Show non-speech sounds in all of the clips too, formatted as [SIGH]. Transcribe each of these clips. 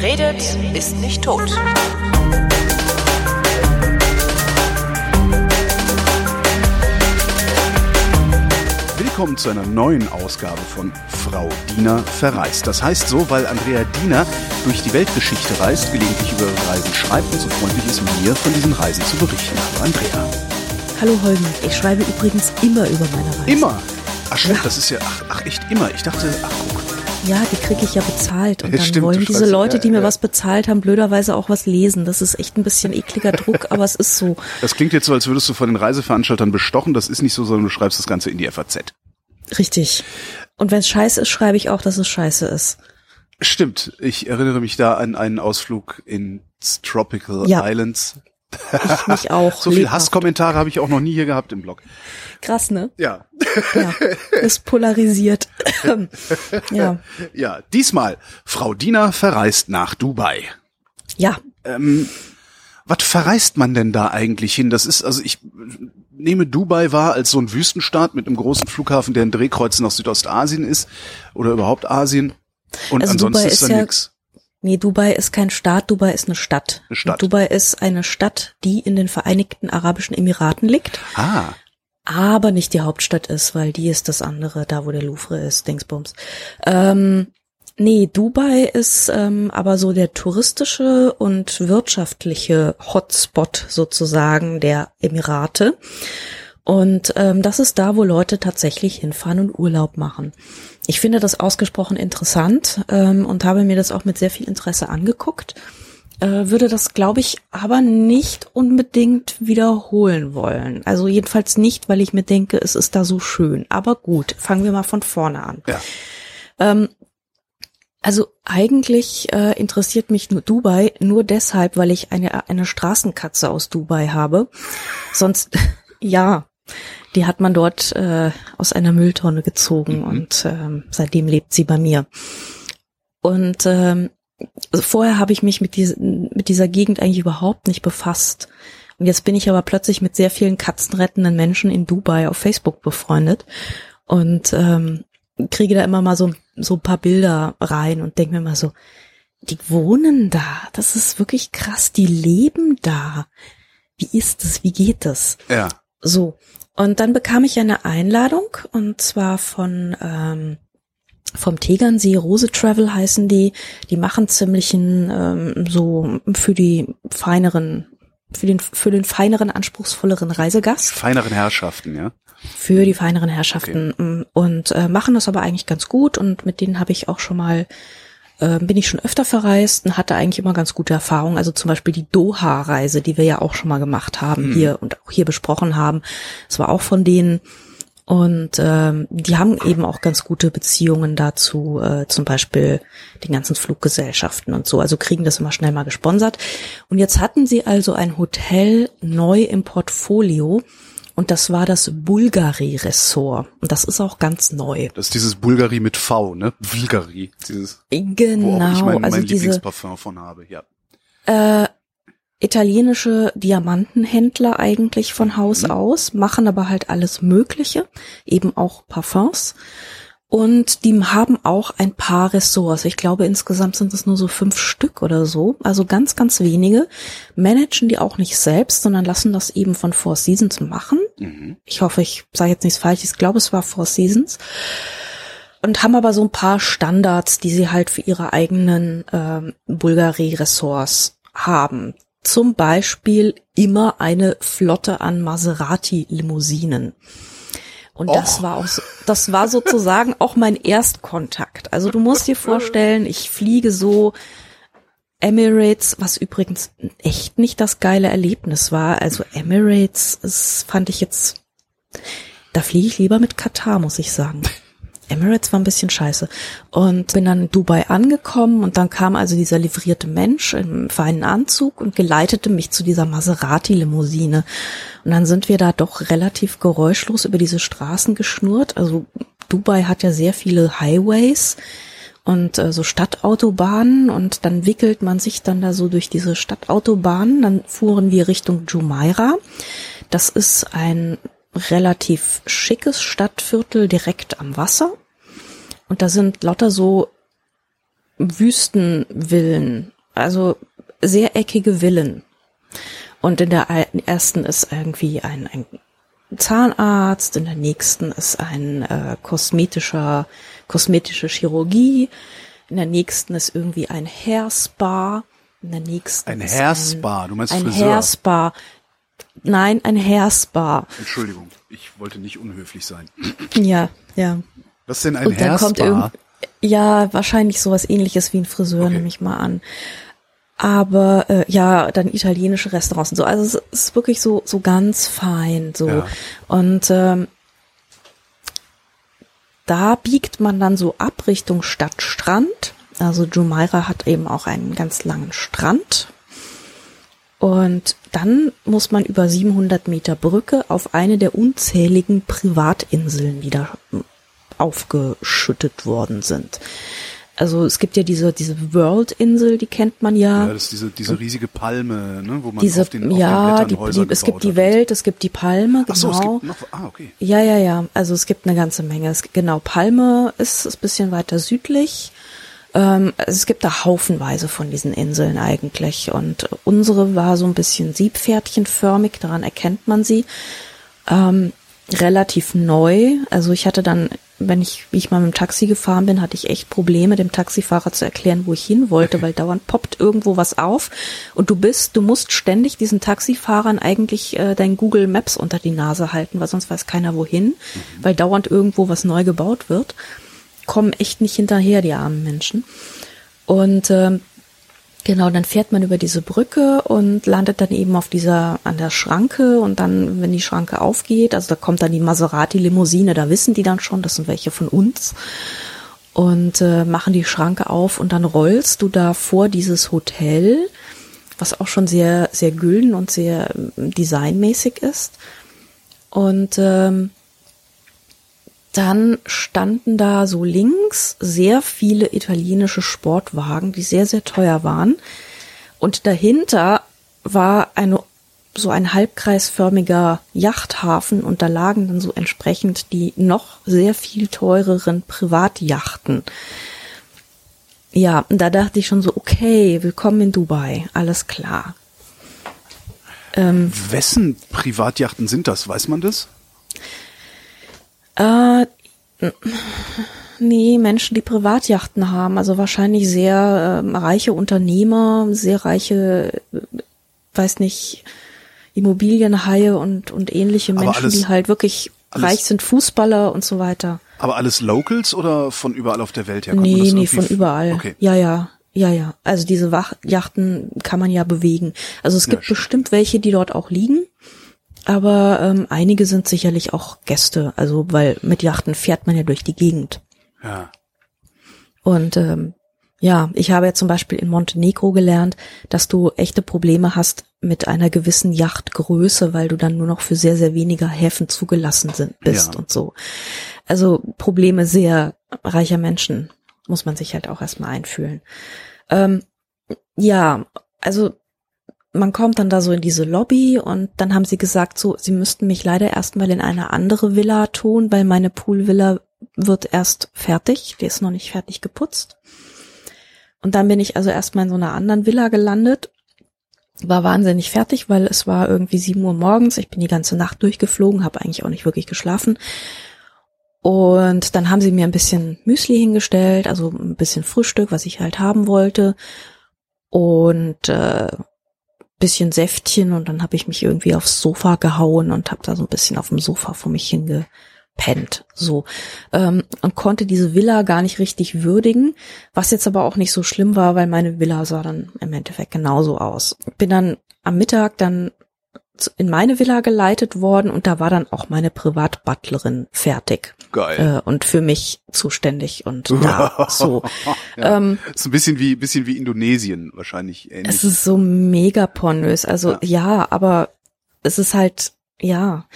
Wer redet, ist nicht tot. Willkommen zu einer neuen Ausgabe von Frau Diener verreist. Das heißt so, weil Andrea Diener durch die Weltgeschichte reist, gelegentlich über ihre Reisen schreibt und so freundlich ist, mir von diesen Reisen zu berichten. Hallo Andrea. Hallo Holgen, ich schreibe übrigens immer über meine Reisen. Immer? Ach stimmt, das ist ja, ach, ach echt immer. Ich dachte, ach. Ja, die kriege ich ja bezahlt und Ja, dann stimmt, wollen diese Leute, ja, die mir ja. was bezahlt haben, blöderweise auch was lesen. Das ist echt ein bisschen ekliger Druck, aber es ist so. Das klingt jetzt so, als würdest du von den Reiseveranstaltern bestochen. Das ist nicht so, sondern du schreibst das Ganze in die FAZ. Richtig. Und wenn es scheiße ist, schreibe ich auch, dass es scheiße ist. Stimmt. Ich erinnere mich da an einen Ausflug ins Tropical Ja. Islands. Ich mich auch. [LAUGHS] So viel lebhaft. Hasskommentare habe ich auch noch nie hier gehabt im Blog. Krass, ne? Ja. Ja. Ist polarisiert. [LAUGHS] ja. Ja, diesmal Frau Diener verreist nach Dubai. Ja. Ähm, was verreist man denn da eigentlich hin? Das ist, also ich nehme Dubai wahr als so ein Wüstenstaat mit einem großen Flughafen, der ein Drehkreuz nach Südostasien ist oder überhaupt Asien. Und Also ansonsten Dubai ist ist da ja- nix. Nee, Dubai ist kein Staat, Dubai ist eine Stadt. Eine Stadt. Und Dubai ist eine Stadt, die in den Vereinigten Arabischen Emiraten liegt. Ah, aber nicht die Hauptstadt ist, weil die ist das andere, da wo der Louvre ist, Dingsbums. Ähm, nee, Dubai ist ähm, aber so der touristische und wirtschaftliche Hotspot sozusagen der Emirate. Und ähm, das ist da, wo Leute tatsächlich hinfahren und Urlaub machen. Ich finde das ausgesprochen interessant ähm, und habe mir das auch mit sehr viel Interesse angeguckt äh, würde das, glaube ich, aber nicht unbedingt wiederholen wollen. Also jedenfalls nicht, weil ich mir denke, es ist da so schön. Aber gut, fangen wir mal von vorne an. ja. Ähm, also eigentlich äh, interessiert mich nur Dubai nur deshalb, weil ich eine eine Straßenkatze aus Dubai habe. Sonst [LAUGHS] ja, die hat man dort äh, aus einer Mülltonne gezogen und ähm, seitdem lebt sie bei mir. Und ähm, also vorher habe ich mich mit, diesen, mit dieser Gegend eigentlich überhaupt nicht befasst. Und jetzt bin ich aber plötzlich mit sehr vielen katzenrettenden Menschen in Dubai auf Facebook befreundet und ähm, kriege da immer mal so, so ein paar Bilder rein und denke mir mal so, die wohnen da, das ist wirklich krass, die leben da. Wie ist es, wie geht es? Ja. So, und dann bekam ich eine Einladung und zwar von ähm, vom Tegernsee Rose Travel heißen die. Die machen ziemlichen ähm, so für die feineren für den für den feineren anspruchsvolleren Reisegast Feineren Herrschaften, ja. für die feineren Herrschaften mm, und äh, machen das aber eigentlich ganz gut und mit denen habe ich auch schon mal äh, bin ich schon öfter verreist und hatte eigentlich immer ganz gute Erfahrungen. Also zum Beispiel die Doha-Reise, die wir ja auch schon mal gemacht haben hier und auch hier besprochen haben. Das war auch von denen. Und ähm, die haben eben auch ganz gute Beziehungen dazu, äh, zum Beispiel den ganzen Fluggesellschaften und so. Also kriegen das immer schnell mal gesponsert. Und jetzt hatten sie also ein Hotel neu im Portfolio. Und das war das Bulgari Ressort. Und das ist auch ganz neu. Das ist dieses Bulgari mit V, ne? Bulgari. Dieses, wo auch ich Genau, mein, also mein diese Lieblingsparfum von habe, ja. äh, italienische Diamantenhändler eigentlich von Haus aus, machen aber halt alles Mögliche, eben auch Parfums. Und die haben auch ein paar Ressorts. Ich glaube, insgesamt sind es nur so fünf Stück oder so. Also ganz, ganz wenige. Managen die auch nicht selbst, sondern lassen das eben von Four Seasons machen. Mhm. Ich hoffe, ich sage jetzt nichts falsch. Ich glaube, es war Four Seasons. Und haben aber so ein paar Standards, die sie halt für ihre eigenen ähm, Bulgari-Ressorts haben. Zum Beispiel immer eine Flotte an Maserati-Limousinen. Und das Och. war auch, so, das war sozusagen auch mein Erstkontakt. Also du musst dir [LAUGHS] vorstellen, ich fliege so Emirates, was übrigens echt nicht das geile Erlebnis war. Also Emirates, das fand ich jetzt, da fliege ich lieber mit Katar, muss ich sagen. [LAUGHS] Emirates war ein bisschen scheiße. Und bin dann in Dubai angekommen und dann kam also dieser livrierte Mensch im feinen Anzug und geleitete mich zu dieser Maserati-Limousine. Und dann sind wir da doch relativ geräuschlos über diese Straßen geschnurrt. Also Dubai hat ja sehr viele Highways und äh, so Stadtautobahnen und dann wickelt man sich dann da so durch diese Stadtautobahnen. Dann fuhren wir Richtung Jumeirah. Das ist ein relativ schickes Stadtviertel direkt am Wasser. Und da sind lauter so Wüstenvillen, also sehr eckige Villen. Und in der ersten ist irgendwie ein, ein Zahnarzt, in der nächsten ist ein äh, kosmetischer, kosmetische Chirurgie, in der nächsten ist irgendwie ein Hairspa, in der nächsten Ein ist Hairspa, du meinst ein, ein Friseur. Hairspa. Nein, ein Hairspa. Entschuldigung, ich wollte nicht unhöflich sein. Ja, ja. Was ist denn ein Und dann Hairspa? ja, wahrscheinlich sowas ähnliches wie ein Friseur, Okay. nehme ich mal an. Aber äh, ja, dann italienische Restaurants und so. Also es ist wirklich so so ganz fein so. Ja. Und ähm, da biegt man dann so ab Richtung Stadtstrand. Also Jumeirah hat eben auch einen ganz langen Strand. Und dann muss man über 700 Meter Brücke auf eine der unzähligen Privatinseln, die da aufgeschüttet worden sind. Also es gibt ja diese, diese World-Insel, die kennt man ja. ja, das ist diese, diese riesige Palme, ne, wo man diese, auf den, auf ja, den die, die, es gibt die. Welt, es gibt die Palme, Ach so, es genau. gibt noch, ah, okay. Ja, ja, ja. Also es gibt eine ganze Menge. Es, genau, Palme ist, ist ein bisschen weiter südlich. Ähm, also es gibt da haufenweise von diesen Inseln eigentlich. Und unsere war so ein bisschen siebpferdchenförmig, daran erkennt man sie. Ähm, relativ neu. Also ich hatte dann, wenn ich, wie ich mal mit dem Taxi gefahren bin, hatte ich echt Probleme, dem Taxifahrer zu erklären, wo ich hin wollte, weil dauernd poppt irgendwo was auf und du bist, du musst ständig diesen Taxifahrern eigentlich äh, dein Google Maps unter die Nase halten, weil sonst weiß keiner wohin, weil dauernd irgendwo was neu gebaut wird. Kommen echt nicht hinterher, die armen Menschen. Und ähm, Genau, dann fährt man über diese Brücke und landet dann eben auf dieser, an der Schranke. Und dann, wenn die Schranke aufgeht, also da kommt dann die Maserati-Limousine, da wissen die dann schon, das sind welche von uns. Und äh, machen die Schranke auf und dann rollst du da vor dieses Hotel, was auch schon sehr, sehr gülden und sehr ähm, designmäßig ist. Und ähm, dann standen da so links sehr viele italienische Sportwagen, die sehr, sehr teuer waren. Und dahinter war eine, so ein halbkreisförmiger Yachthafen und da lagen dann so entsprechend die noch sehr viel teureren Privatjachten. Ja, und da dachte ich schon so, okay, willkommen in Dubai, alles klar. Ähm, Wessen Privatjachten sind das? Weiß man das? Äh, nee, Menschen, die Privatjachten haben, also wahrscheinlich sehr ähm, reiche Unternehmer, sehr reiche, äh, weiß nicht, Immobilienhaie und, und ähnliche Aber Menschen, alles- die halt wirklich reich sind, Fußballer und so weiter. Aber alles Locals oder von überall auf der Welt her? Nee, nee, von überall. Okay. Ja, ja, ja, ja. Also diese Wach Yachten kann man ja bewegen. Also es Ja, gibt stimmt. bestimmt welche, die dort auch liegen. Aber ähm, einige sind sicherlich auch Gäste. Also weil mit Yachten fährt man ja durch die Gegend. Ja. Und ähm, ja, ich habe ja zum Beispiel in Montenegro gelernt, dass du echte Probleme hast mit einer gewissen Yachtgröße, weil du dann nur noch für sehr, sehr weniger Häfen zugelassen sind, bist Ja. und so. Also Probleme sehr reicher Menschen muss man sich halt auch erstmal einfühlen. Ähm, ja, also man kommt dann da so in diese Lobby und dann haben sie gesagt, so, sie müssten mich leider erstmal in eine andere Villa tun, weil meine Poolvilla wird erst fertig, die ist noch nicht fertig geputzt. Und dann bin ich also erstmal in so einer anderen Villa gelandet. War wahnsinnig fertig, weil es war irgendwie sieben Uhr morgens. Ich bin die ganze Nacht durchgeflogen, habe eigentlich auch nicht wirklich geschlafen. Und dann haben sie mir ein bisschen Müsli hingestellt, also ein bisschen Frühstück, was ich halt haben wollte. Und äh, bisschen Säftchen und dann habe ich mich irgendwie aufs Sofa gehauen und habe da so ein bisschen auf dem Sofa vor mich hingepennt. So. Ähm, und konnte diese Villa gar nicht richtig würdigen, was jetzt aber auch nicht so schlimm war, weil meine Villa sah dann im Endeffekt genauso aus. Bin dann am Mittag dann in meine Villa geleitet worden und da war dann auch meine Privatbutlerin fertig Geil. äh, und für mich zuständig und [LAUGHS] da so. ja. ähm, ist ein bisschen wie, bisschen wie Indonesien wahrscheinlich ähnlich. Es ist so mega pornös. Also Ja. ja, aber es ist halt, ja.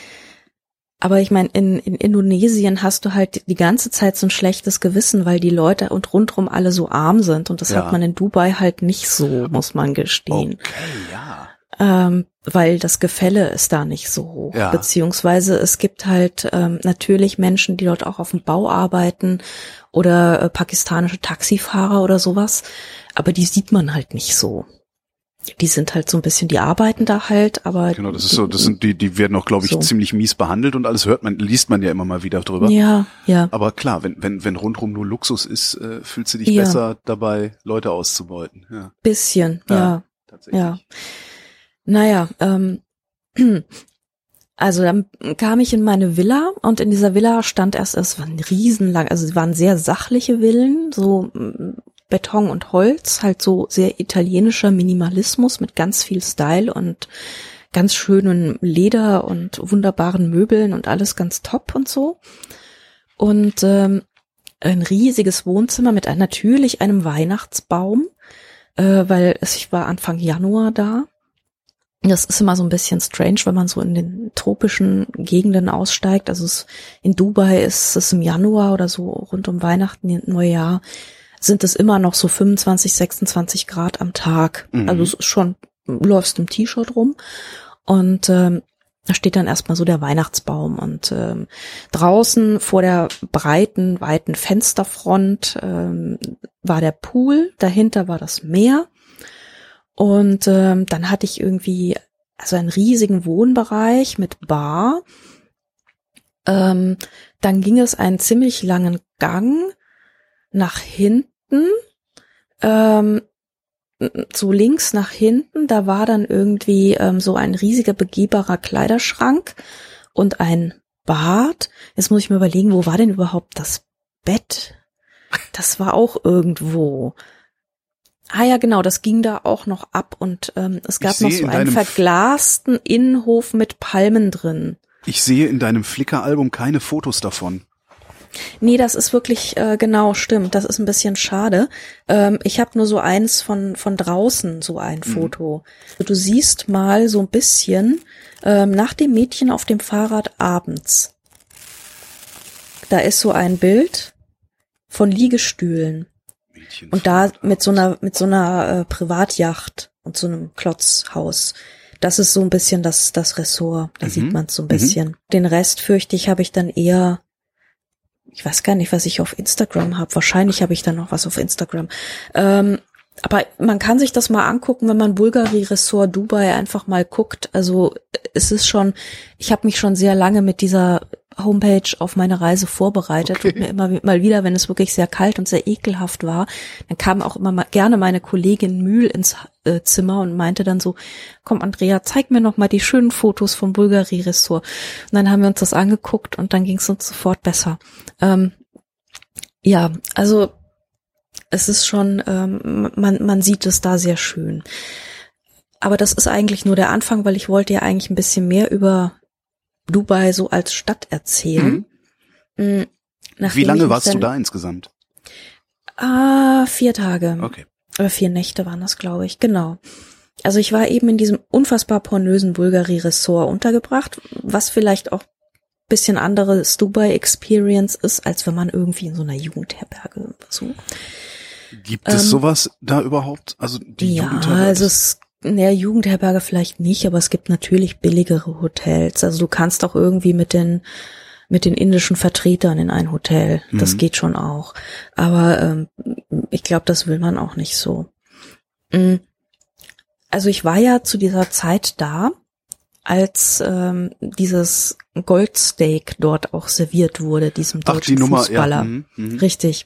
Aber ich meine, in, in Indonesien hast du halt die ganze Zeit so ein schlechtes Gewissen, weil die Leute und rundrum alle so arm sind. Und das Ja. hat man in Dubai halt nicht so, muss man gestehen. okay, ja. Ähm, weil das Gefälle ist da nicht so hoch. Ja. Beziehungsweise es gibt halt ähm, natürlich Menschen, die dort auch auf dem Bau arbeiten oder äh, pakistanische Taxifahrer oder sowas, aber die sieht man halt nicht so. Die sind halt so ein bisschen, die arbeiten da halt, aber Genau, das ist so, das sind die, die werden auch, glaube ich, So. ziemlich mies behandelt und alles hört man, liest man ja immer mal wieder drüber. ja, ja, Aber klar, wenn, wenn, wenn rundrum nur Luxus ist, äh, fühlst du dich Ja. besser dabei, Leute auszubeuten. Ja, bisschen, Ja. ja. tatsächlich. Ja. Naja, ähm, [CLEARS THROAT] also dann kam ich in meine Villa und in dieser Villa stand erst, es waren riesenlang, also es waren sehr sachliche Villen, so mm, Beton und Holz, halt so sehr italienischer Minimalismus mit ganz viel Style und ganz schönen Leder und wunderbaren Möbeln und alles ganz top und so. Und ähm, ein riesiges Wohnzimmer mit ein, natürlich einem Weihnachtsbaum, äh, weil es, ich war Anfang Januar da. Das ist immer so ein bisschen strange, wenn man so in den tropischen Gegenden aussteigt. Also es, in Dubai ist es im Januar oder so rund um Weihnachten, Neujahr, sind es immer noch so 25, 26 Grad am Tag. Mhm. Also es ist schon, läufst im T-Shirt rum. Und ähm, da steht dann erstmal so der Weihnachtsbaum und ähm, draußen vor der breiten, weiten Fensterfront ähm, war der Pool, dahinter war das Meer und ähm, dann hatte ich irgendwie also einen riesigen Wohnbereich mit Bar. Ähm, dann ging es einen ziemlich langen Gang nach hinten, ähm, so links nach hinten, da war dann irgendwie ähm, so ein riesiger begehbarer Kleiderschrank und ein Bad. Jetzt muss ich mir überlegen, wo war denn überhaupt das Bett? Das war auch irgendwo. Ah ja, genau, das ging da auch noch ab und ähm, es gab noch so in einen verglasten Innenhof mit Palmen drin. Ich sehe in deinem Flickr-Album keine Fotos davon. Nee, das ist wirklich äh, genau stimmt. Das ist ein bisschen schade. Ähm, ich habe nur so eins von von draußen so ein Foto. Du siehst mal so ein bisschen ähm, nach dem Mädchen auf dem Fahrrad abends. Da ist so ein Bild von Liegestühlen und da mit so aus. einer mit so einer äh, Privatjacht und so einem Klotzhaus. Das ist so ein bisschen das das Ressort. Da Mhm. sieht man so ein Mhm. bisschen. Den Rest fürchte ich habe ich dann eher ich weiß gar nicht, was ich auf Instagram habe. Wahrscheinlich habe ich dann noch was auf Instagram. Ähm, aber man kann sich das mal angucken, wenn man Bulgari Ressort Dubai einfach mal guckt. Also es ist schon, ich habe mich schon sehr lange mit dieser Homepage auf meine Reise vorbereitet Okay. und mir immer mal wieder, wenn es wirklich sehr kalt und sehr ekelhaft war, dann kam auch immer mal gerne meine Kollegin Mühl ins äh, Zimmer und meinte dann so, komm Andrea, zeig mir noch mal die schönen Fotos vom Bulgari Ressort. Und dann haben wir uns das angeguckt und dann ging es uns sofort besser. Ähm, ja, also es ist schon, ähm, man, man sieht es da sehr schön. Aber das ist eigentlich nur der Anfang, weil ich wollte ja eigentlich ein bisschen mehr über Dubai so als Stadt erzählen. Mhm. Nachdem Wie lange warst du dann- da insgesamt? Ah, vier Tage. Okay. Oder vier Nächte waren das, glaube ich. Genau. Also ich war eben in diesem unfassbar pornösen Bulgari-Ressort untergebracht, was vielleicht auch bisschen anderes Dubai-Experience ist, als wenn man irgendwie in so einer Jugendherberge so. Gibt es Ähm, sowas da überhaupt? Also die ja, Jugendherberge? also es, der Jugendherberge vielleicht nicht, aber es gibt natürlich billigere Hotels. Also du kannst auch irgendwie mit den mit den indischen Vertretern in ein Hotel. Das Mhm. geht schon auch. Aber ähm, ich glaube, das will man auch nicht so. Mm. Also ich war ja zu dieser Zeit da, als ähm, dieses Goldsteak dort auch serviert wurde, diesem Ach, deutschen die Nummer, Fußballer. ja. mhm, mhm. Richtig.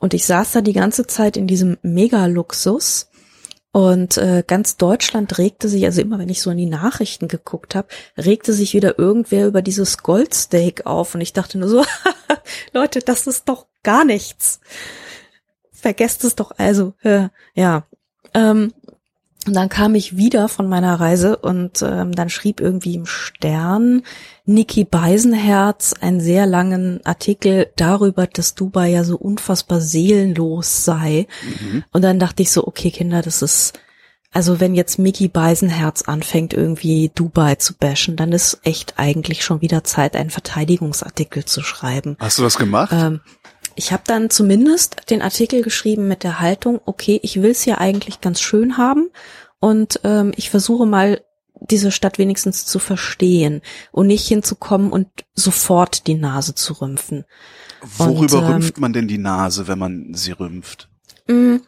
Und ich saß da die ganze Zeit in diesem Mega-Luxus und äh, ganz Deutschland regte sich, also immer wenn ich so in die Nachrichten geguckt habe, regte sich wieder irgendwer über dieses Goldsteak auf und ich dachte nur so, [LAUGHS] Leute, das ist doch gar nichts. Vergesst es doch also, ja. Ähm, und dann kam ich wieder von meiner Reise und ähm, dann schrieb irgendwie im Stern Niki Beisenherz einen sehr langen Artikel darüber, dass Dubai ja so unfassbar seelenlos sei. Mhm. Und dann dachte ich so, okay, Kinder, das ist, also wenn jetzt Mickey Beisenherz anfängt, irgendwie Dubai zu bashen, dann ist echt eigentlich schon wieder Zeit, einen Verteidigungsartikel zu schreiben. Hast du das gemacht? Ähm, ich habe dann zumindest den Artikel geschrieben mit der Haltung, okay, ich will es ja eigentlich ganz schön haben und ähm, ich versuche mal diese Stadt wenigstens zu verstehen und nicht hinzukommen und sofort die Nase zu rümpfen. Worüber und, ähm, rümpft man denn die Nase, wenn man sie rümpft? Mh, mm,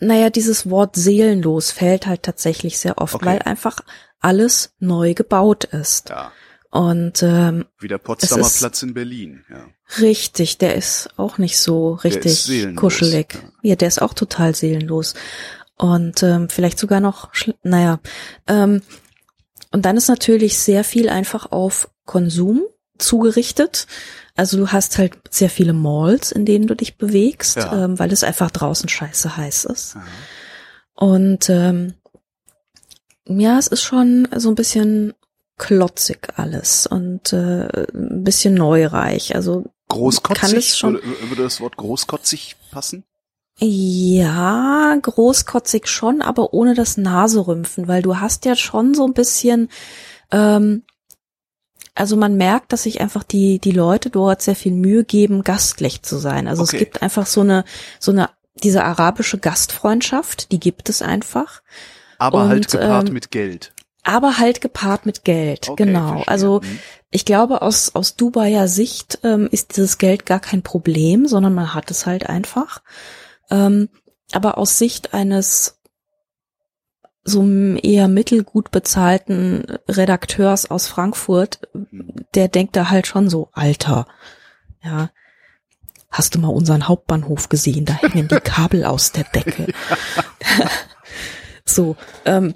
naja, dieses Wort seelenlos fällt halt tatsächlich sehr oft, okay. weil einfach alles neu gebaut ist. Ja. Und ähm, wie der Potsdamer Platz in Berlin. Ja. Richtig, der ist auch nicht so richtig kuschelig. Ja. ja, der ist auch total seelenlos und ähm, vielleicht sogar noch, naja. Ähm, und dann ist natürlich sehr viel einfach auf Konsum zugerichtet. Also du hast halt sehr viele Malls, in denen du dich bewegst, ja. ähm, weil es einfach draußen scheiße heiß ist. Ja. Und ähm, ja, es ist schon so ein bisschen klotzig alles und äh, ein bisschen neureich. Also großkotzig kann es schon, würde, würde das Wort großkotzig passen? Ja, großkotzig schon, aber ohne das Naserümpfen, weil du hast ja schon so ein bisschen, ähm, also man merkt, dass sich einfach die die Leute dort sehr viel Mühe geben, gastlich zu sein. Also okay. es gibt einfach so eine so eine diese arabische Gastfreundschaft, die gibt es einfach. Aber halt Und, halt gepaart ähm, mit Geld aber halt gepaart mit Geld, okay, genau. Verstehe. Also mhm. ich glaube, aus, aus Dubaier Sicht ähm, ist dieses Geld gar kein Problem, sondern man hat es halt einfach. Ähm, aber aus Sicht eines so eher mittelgut bezahlten Redakteurs aus Frankfurt, mhm. der denkt da halt schon so, Alter, ja, hast du mal unseren Hauptbahnhof gesehen? Da hängen die [LAUGHS] Kabel aus der Decke. [LAUGHS] so, ähm,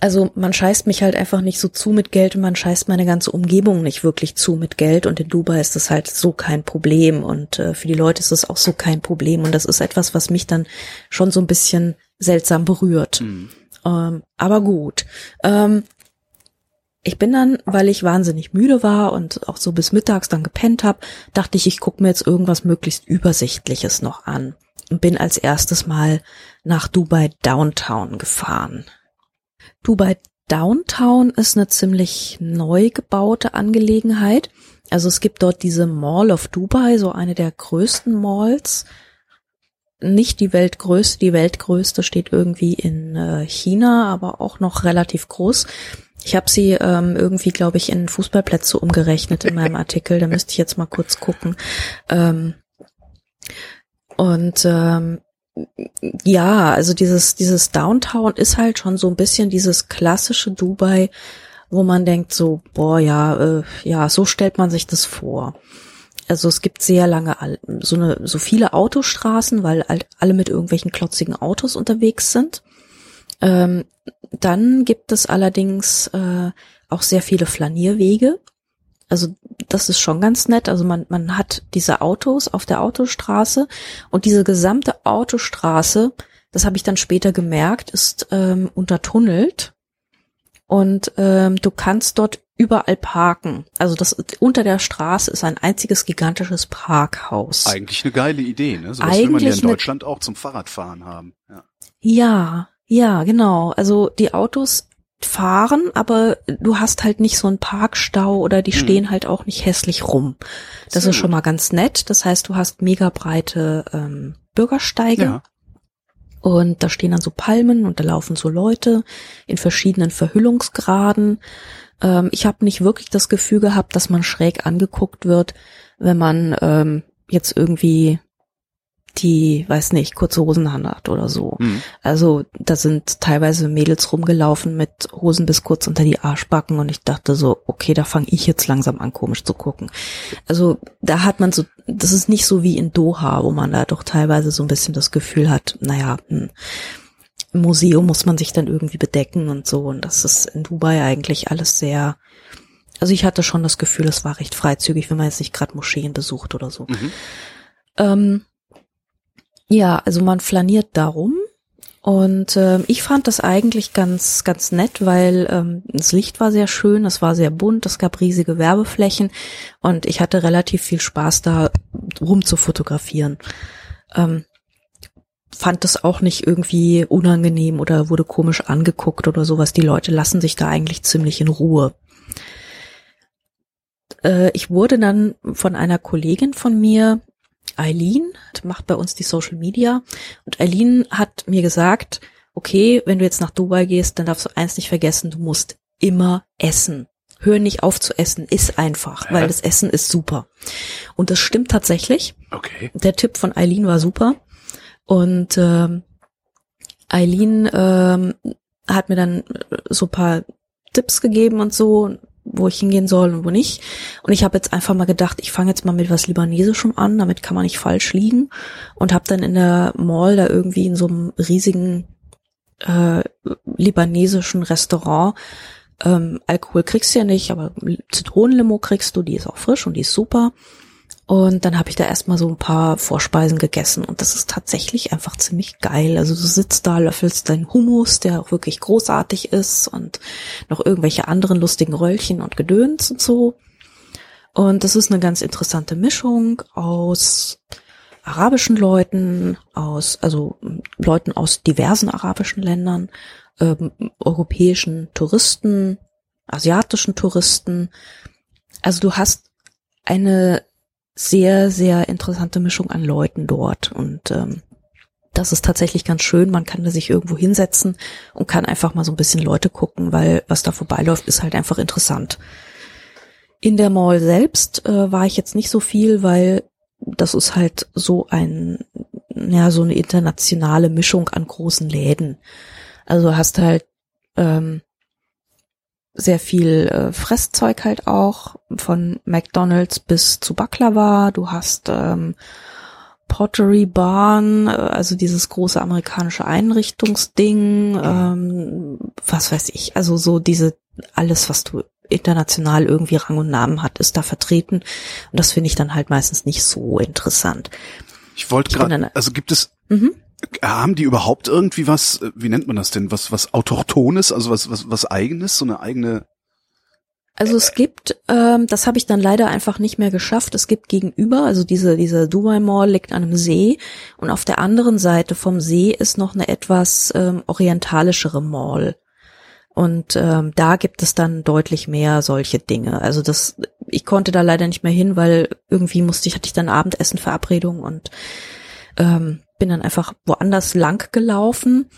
also man scheißt mich halt einfach nicht so zu mit Geld und man scheißt meine ganze Umgebung nicht wirklich zu mit Geld und in Dubai ist das halt so kein Problem und äh, für die Leute ist das auch so kein Problem und das ist etwas, was mich dann schon so ein bisschen seltsam berührt. Mhm. Ähm, aber gut. Ähm, ich bin dann, weil ich wahnsinnig müde war und auch so bis mittags dann gepennt habe, dachte ich, ich gucke mir jetzt irgendwas möglichst Übersichtliches noch an und bin als erstes mal nach Dubai Downtown gefahren. Dubai Downtown ist eine ziemlich neu gebaute Angelegenheit. Also es gibt dort diese Mall of Dubai, so eine der größten Malls. Nicht die weltgrößte, die weltgrößte steht irgendwie in äh, China, aber auch noch relativ groß. Ich habe sie ähm, irgendwie, glaube ich, in Fußballplätze umgerechnet in meinem [LAUGHS] Artikel. Da müsste ich jetzt mal kurz gucken. Ähm, und ähm, ja, also dieses, dieses Downtown ist halt schon so ein bisschen dieses klassische Dubai, wo man denkt so, boah, ja, äh, ja, so stellt man sich das vor. Also es gibt sehr lange, so eine, so viele Autostraßen, weil alle mit irgendwelchen klotzigen Autos unterwegs sind. Ähm, dann gibt es allerdings äh, auch sehr viele Flanierwege, also das ist schon ganz nett. Also man, man hat diese Autos auf der Autostraße und diese gesamte Autostraße, das habe ich dann später gemerkt, ist ähm, untertunnelt und ähm, du kannst dort überall parken. Also das unter der Straße ist ein einziges gigantisches Parkhaus. Eigentlich eine geile Idee, ne? So was will man ja in Deutschland auch zum Fahrradfahren haben. Ja. ja, ja, genau. Also die Autos fahren, aber du hast halt nicht so einen Parkstau oder die hm. stehen halt auch nicht hässlich rum. Das Sehr ist schon mal ganz nett. Das heißt, du hast mega breite ähm, Bürgersteige. Ja. Und da stehen dann so Palmen und da laufen so Leute in verschiedenen Verhüllungsgraden. Ähm, ich habe nicht wirklich das Gefühl gehabt, dass man schräg angeguckt wird, wenn man ähm, jetzt irgendwie die, weiß nicht, kurze Hosen hat oder so. Mhm. Also da sind teilweise Mädels rumgelaufen mit Hosen bis kurz unter die Arschbacken und ich dachte so, okay, da fange ich jetzt langsam an, komisch zu gucken. Also da hat man so, das ist nicht so wie in Doha, wo man da doch teilweise so ein bisschen das Gefühl hat, naja, hm, im Museum muss man sich dann irgendwie bedecken und so und das ist in Dubai eigentlich alles sehr, also ich hatte schon das Gefühl, es war recht freizügig, wenn man jetzt nicht gerade Moscheen besucht oder so. Mhm. Ähm, ja, also man flaniert darum. Und äh, ich fand das eigentlich ganz, ganz nett, weil ähm, das Licht war sehr schön, es war sehr bunt, es gab riesige Werbeflächen und ich hatte relativ viel Spaß da rum zu fotografieren. Ähm, fand das auch nicht irgendwie unangenehm oder wurde komisch angeguckt oder sowas. Die Leute lassen sich da eigentlich ziemlich in Ruhe. Äh, ich wurde dann von einer Kollegin von mir Eileen, macht bei uns die Social Media. Und Eileen hat mir gesagt, okay, wenn du jetzt nach Dubai gehst, dann darfst du eins nicht vergessen, du musst immer essen. Hör nicht auf zu essen, iss einfach, Hä? weil das Essen ist super. Und das stimmt tatsächlich. Okay. Der Tipp von Eileen war super. Und ähm, Eileen ähm, hat mir dann so ein paar Tipps gegeben und so, wo ich hingehen soll und wo nicht. Und ich habe jetzt einfach mal gedacht, ich fange jetzt mal mit was Libanesischem an, damit kann man nicht falsch liegen. Und habe dann in der Mall da irgendwie in so einem riesigen äh, libanesischen Restaurant ähm, Alkohol kriegst du ja nicht, aber Zitronenlimo kriegst du, die ist auch frisch und die ist super. Und dann habe ich da erstmal so ein paar Vorspeisen gegessen und das ist tatsächlich einfach ziemlich geil. Also du sitzt da, löffelst deinen Hummus, der auch wirklich großartig ist und noch irgendwelche anderen lustigen Röllchen und Gedöns und so. Und das ist eine ganz interessante Mischung aus arabischen Leuten, aus, also Leuten aus diversen arabischen Ländern, ähm, europäischen Touristen, asiatischen Touristen. Also du hast eine sehr, sehr interessante Mischung an Leuten dort und ähm, das ist tatsächlich ganz schön. Man kann da sich irgendwo hinsetzen und kann einfach mal so ein bisschen Leute gucken, weil was da vorbeiläuft, ist halt einfach interessant. In der Mall selbst äh, war ich jetzt nicht so viel, weil das ist halt so ein, ja, so eine internationale Mischung an großen Läden. Also hast halt ähm, sehr viel äh, Fresszeug halt auch, von McDonald's bis zu Baklava. Du hast ähm, Pottery Barn, äh, also dieses große amerikanische Einrichtungsding, ähm, was weiß ich, also so diese, alles, was du international irgendwie Rang und Namen hat, ist da vertreten. Und das finde ich dann halt meistens nicht so interessant. Ich wollte gerade, also gibt es, Mhm. Haben die überhaupt irgendwie was, äh, wie nennt man das denn, was, was Autochtones, also was, was, was eigenes, so eine eigene, Also es gibt, ähm, das habe ich dann leider einfach nicht mehr geschafft. Es gibt gegenüber, also diese diese Dubai Mall liegt an einem See und auf der anderen Seite vom See ist noch eine etwas ähm, orientalischere Mall. Und ähm, da gibt es dann deutlich mehr solche Dinge. Also das, ich konnte da leider nicht mehr hin, weil irgendwie musste ich, hatte ich dann Abendessen Verabredung und ähm, bin dann einfach woanders lang gelaufen.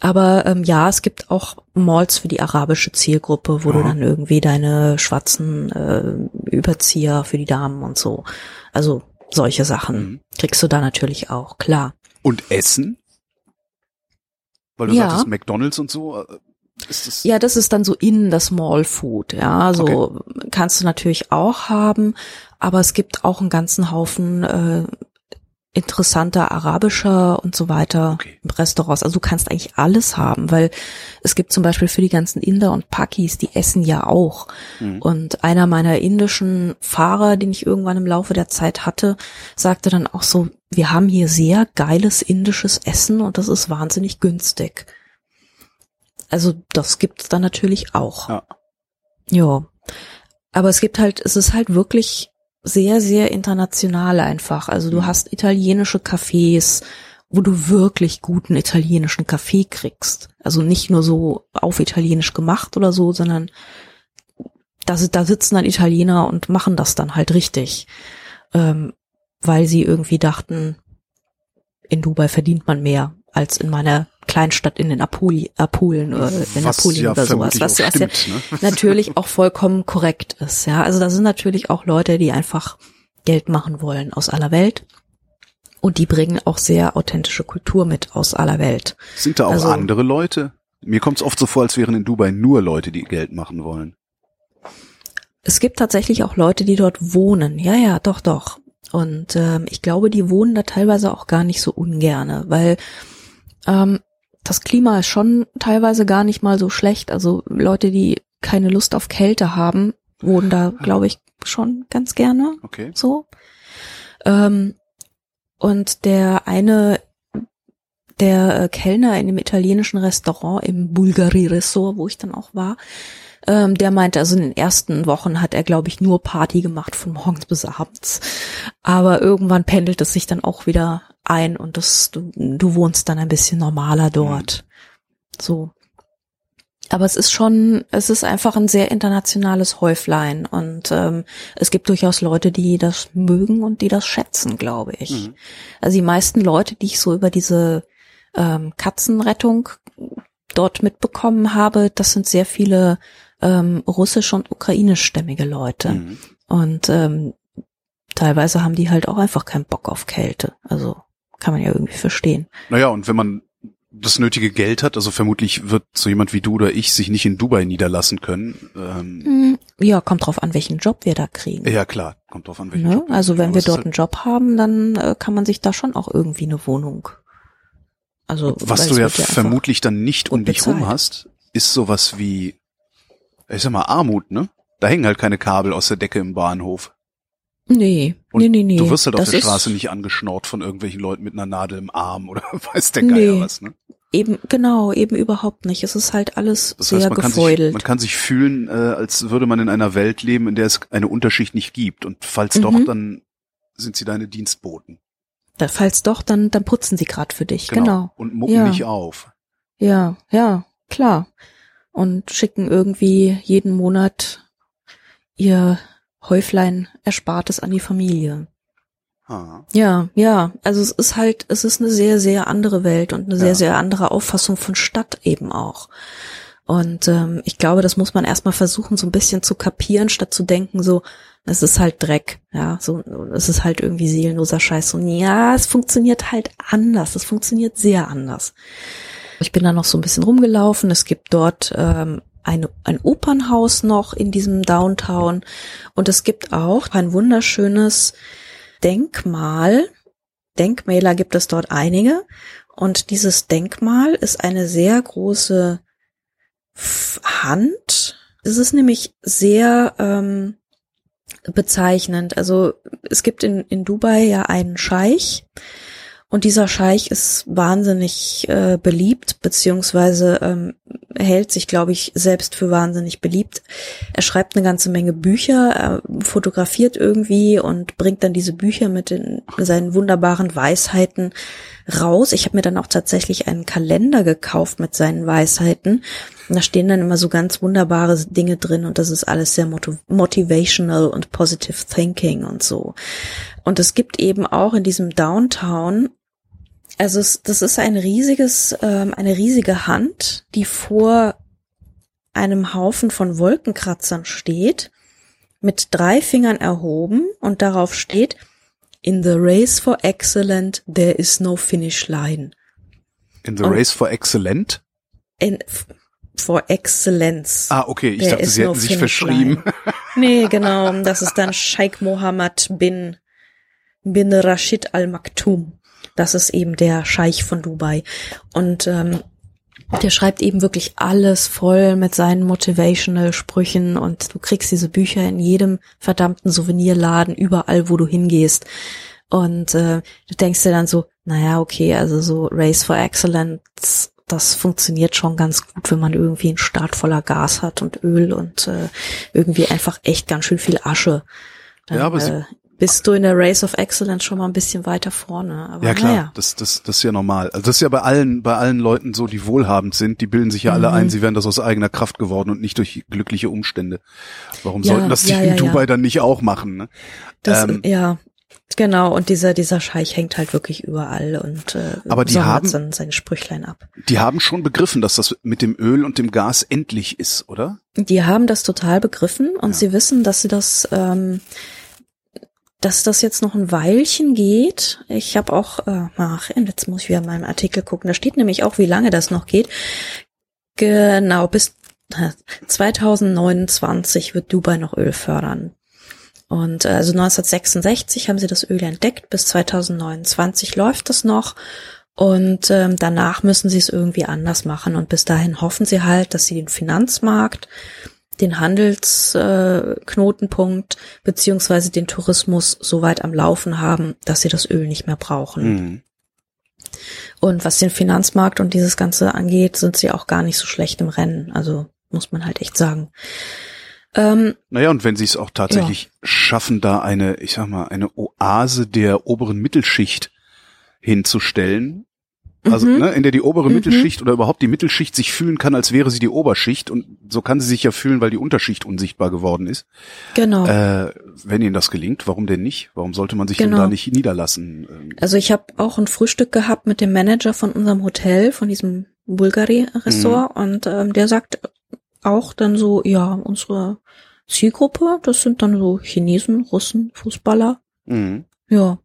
Aber ähm, ja, es gibt auch Malls für die arabische Zielgruppe, wo du Aha. dann irgendwie deine schwarzen äh, Überzieher für die Damen und so. Also solche Sachen Mhm. kriegst du da natürlich auch, klar. und Essen? Weil du Ja. sagtest McDonalds und so, äh, ist das, Ja, das ist dann so in das Mall Food, ja. So kannst du natürlich auch haben, aber es gibt auch einen ganzen Haufen äh, interessanter arabischer und so weiter Okay. Restaurants. Also du kannst eigentlich alles haben, weil es gibt zum Beispiel für die ganzen Inder und Pakis, die essen ja auch. Mhm. Und einer meiner indischen Fahrer, den ich irgendwann im Laufe der Zeit hatte, sagte dann auch so, wir haben hier sehr geiles indisches Essen und das ist wahnsinnig günstig. Also das gibt's dann natürlich auch. Ja. Ja. Aber es gibt halt, es ist halt wirklich sehr, sehr international einfach. Also du Mhm. hast italienische Cafés, wo du wirklich guten italienischen Kaffee kriegst. Also nicht nur so auf Italienisch gemacht oder so, sondern da, da sitzen dann Italiener und machen das dann halt richtig. Ähm, weil sie irgendwie dachten, in Dubai verdient man mehr als in meiner Kleinstadt in den Apuli, Apulen, äh, in was Apulien ja oder sowas. Was, was ja stimmt, ne? [LAUGHS] natürlich auch vollkommen korrekt ist. Ja, also da sind natürlich auch Leute, die einfach Geld machen wollen aus aller Welt. Und die bringen auch sehr authentische Kultur mit aus aller Welt. Sind da auch Also- andere Leute? Mir kommt es oft so vor, als wären in Dubai nur Leute, die Geld machen wollen. Es gibt tatsächlich auch Leute, die dort wohnen. Ja, ja, doch, doch. Und ähm, ich glaube, die wohnen da teilweise auch gar nicht so ungerne, weil ähm, das Klima ist schon teilweise gar nicht mal so schlecht. Also Leute, die keine Lust auf Kälte haben, wohnen da, glaube ich, schon ganz gerne. Okay. so. Ähm, und der eine, der äh, Kellner in dem italienischen Restaurant im Bulgari Ressort, wo ich dann auch war, ähm, der meinte, also in den ersten Wochen hat er, glaube ich, nur Party gemacht von morgens bis abends. Aber irgendwann pendelt es sich dann auch wieder ein und das, du, du wohnst dann ein bisschen normaler dort. So. Aber es ist schon, es ist einfach ein sehr internationales Häuflein und ähm, es gibt durchaus Leute, die das mögen und die das schätzen, glaube ich. Mhm. Also die meisten Leute, die ich so über diese ähm, Katzenrettung dort mitbekommen habe, das sind sehr viele ähm, russisch und ukrainischstämmige Leute. Mhm. Und ähm, teilweise haben die halt auch einfach keinen Bock auf Kälte. Also kann man ja irgendwie verstehen. Naja, und wenn man das nötige Geld hat, also vermutlich wird so jemand wie du oder ich sich nicht in Dubai niederlassen können. Ähm hm, ja, kommt drauf an, welchen Job wir da kriegen. Ja, klar, kommt drauf an, welchen ne? Job. Also wenn wir dort halt einen Job haben, dann äh, kann man sich da schon auch irgendwie eine Wohnung. Also was du ja vermutlich dann nicht um dich rum hast, ist sowas wie, ich sag mal Armut, ne? Da hängen halt keine Kabel aus der Decke im Bahnhof. Nee, und nee, nee, nee. Du wirst halt auf der Straße nicht angeschnort von irgendwelchen Leuten mit einer Nadel im Arm oder [LAUGHS] weiß der Geier nee, was, ne? Eben, genau, eben überhaupt nicht. Es ist halt alles das heißt, sehr man gefeudelt. Kann sich, man kann sich fühlen, äh, als würde man in einer Welt leben, in der es eine Unterschicht nicht gibt. Und falls mhm. doch, dann sind sie deine Dienstboten. Da, falls doch, dann, dann putzen sie gerade für dich, genau. genau. Und mucken ja. nicht auf. Ja, ja, klar. Und schicken irgendwie jeden Monat ihr Häuflein Erspartes an die Familie. Ah. Ja, ja, also es ist halt, es ist eine sehr, sehr andere Welt und eine ja. sehr, sehr andere Auffassung von Stadt eben auch. Und ähm, ich glaube, das muss man erstmal versuchen, so ein bisschen zu kapieren, statt zu denken, so, es ist halt Dreck, ja, so, es ist halt irgendwie seelenloser Scheiß. Und ja, es funktioniert halt anders, es funktioniert sehr anders. Ich bin da noch so ein bisschen rumgelaufen. Es gibt dort ähm, ein, ein Opernhaus noch in diesem Downtown und es gibt auch ein wunderschönes Denkmal. Denkmäler gibt es dort einige und dieses Denkmal ist eine sehr große Hand. Es ist nämlich sehr ähm, bezeichnend. Also es gibt in, in Dubai ja einen Scheich und dieser Scheich ist wahnsinnig äh, beliebt, beziehungsweise ähm, hält sich, glaube ich, selbst für wahnsinnig beliebt. Er schreibt eine ganze Menge Bücher, er fotografiert irgendwie und bringt dann diese Bücher mit den, seinen wunderbaren Weisheiten raus. Ich habe mir dann auch tatsächlich einen Kalender gekauft mit seinen Weisheiten. Da stehen dann immer so ganz wunderbare Dinge drin und das ist alles sehr motivational und positive thinking und so. Und es gibt eben auch in diesem Downtown also es, das ist ein riesiges, ähm, eine riesige Hand, die vor einem Haufen von Wolkenkratzern steht, mit drei Fingern erhoben und darauf steht, In the race for excellent, there is no finish line. In the und race for excellent? In, for excellence. Ah, okay, ich dachte, sie no hätten sich verschrieben. nee, genau, das ist dann Sheikh Mohammed bin, bin Rashid al-Maktoum. Das ist eben der Scheich von Dubai. Und ähm, der schreibt eben wirklich alles voll mit seinen motivational Sprüchen und du kriegst diese Bücher in jedem verdammten Souvenirladen, überall, wo du hingehst. Und äh, du denkst dir dann so, naja, okay, also so Race for Excellence, das funktioniert schon ganz gut, wenn man irgendwie einen Start voller Gas hat und Öl und äh, irgendwie einfach echt ganz schön viel Asche. Dann, ja, aber äh, bist du in der Race of Excellence schon mal ein bisschen weiter vorne. Aber ja klar, naja. das, das, das ist ja normal. Also das ist ja bei allen, bei allen Leuten so, die wohlhabend sind, die bilden sich ja alle mhm. ein, sie wären das aus eigener Kraft geworden und nicht durch glückliche Umstände. Warum ja, sollten das die ja, in ja, Dubai dann nicht auch machen? Ne? Das, ähm, ja, Genau, und dieser, dieser Scheich hängt halt wirklich überall und äh, aber die haben sein, sein Sprüchlein ab. Die haben schon begriffen, dass das mit dem Öl und dem Gas endlich ist, oder? Die haben das total begriffen und ja. sie wissen, dass sie das ähm, dass das jetzt noch ein Weilchen geht. Ich habe auch, äh, ach, jetzt muss ich wieder in meinem Artikel gucken. Da steht nämlich auch, wie lange das noch geht. Genau, bis 2029 wird Dubai noch Öl fördern. Und äh, also 1966 haben sie das Öl entdeckt, bis 2029 läuft es noch. Und ähm, danach müssen sie es irgendwie anders machen. Und bis dahin hoffen sie halt, dass sie den Finanzmarkt den Handelsknotenpunkt beziehungsweise den Tourismus so weit am Laufen haben, dass sie das Öl nicht mehr brauchen. Mhm. Und was den Finanzmarkt und dieses Ganze angeht, sind sie auch gar nicht so schlecht im Rennen. Also muss man halt echt sagen. Ähm, naja, und wenn sie es auch tatsächlich ja. schaffen, da eine, ich sag mal, eine Oase der oberen Mittelschicht hinzustellen, Also ne, in der die obere Mittelschicht oder überhaupt die Mittelschicht sich fühlen kann, als wäre sie die Oberschicht und so kann sie sich ja fühlen, weil die Unterschicht unsichtbar geworden ist. Genau. Äh, wenn Ihnen das gelingt, warum denn nicht? Warum sollte man sich denn Genau. da nicht niederlassen? Ähm, Also ich habe auch ein Frühstück gehabt mit dem Manager von unserem Hotel, von diesem Bulgari-Ressort und ähm, der sagt auch dann so, ja, unsere Zielgruppe, das sind dann so Chinesen, Russen, Fußballer. mhm. Ja.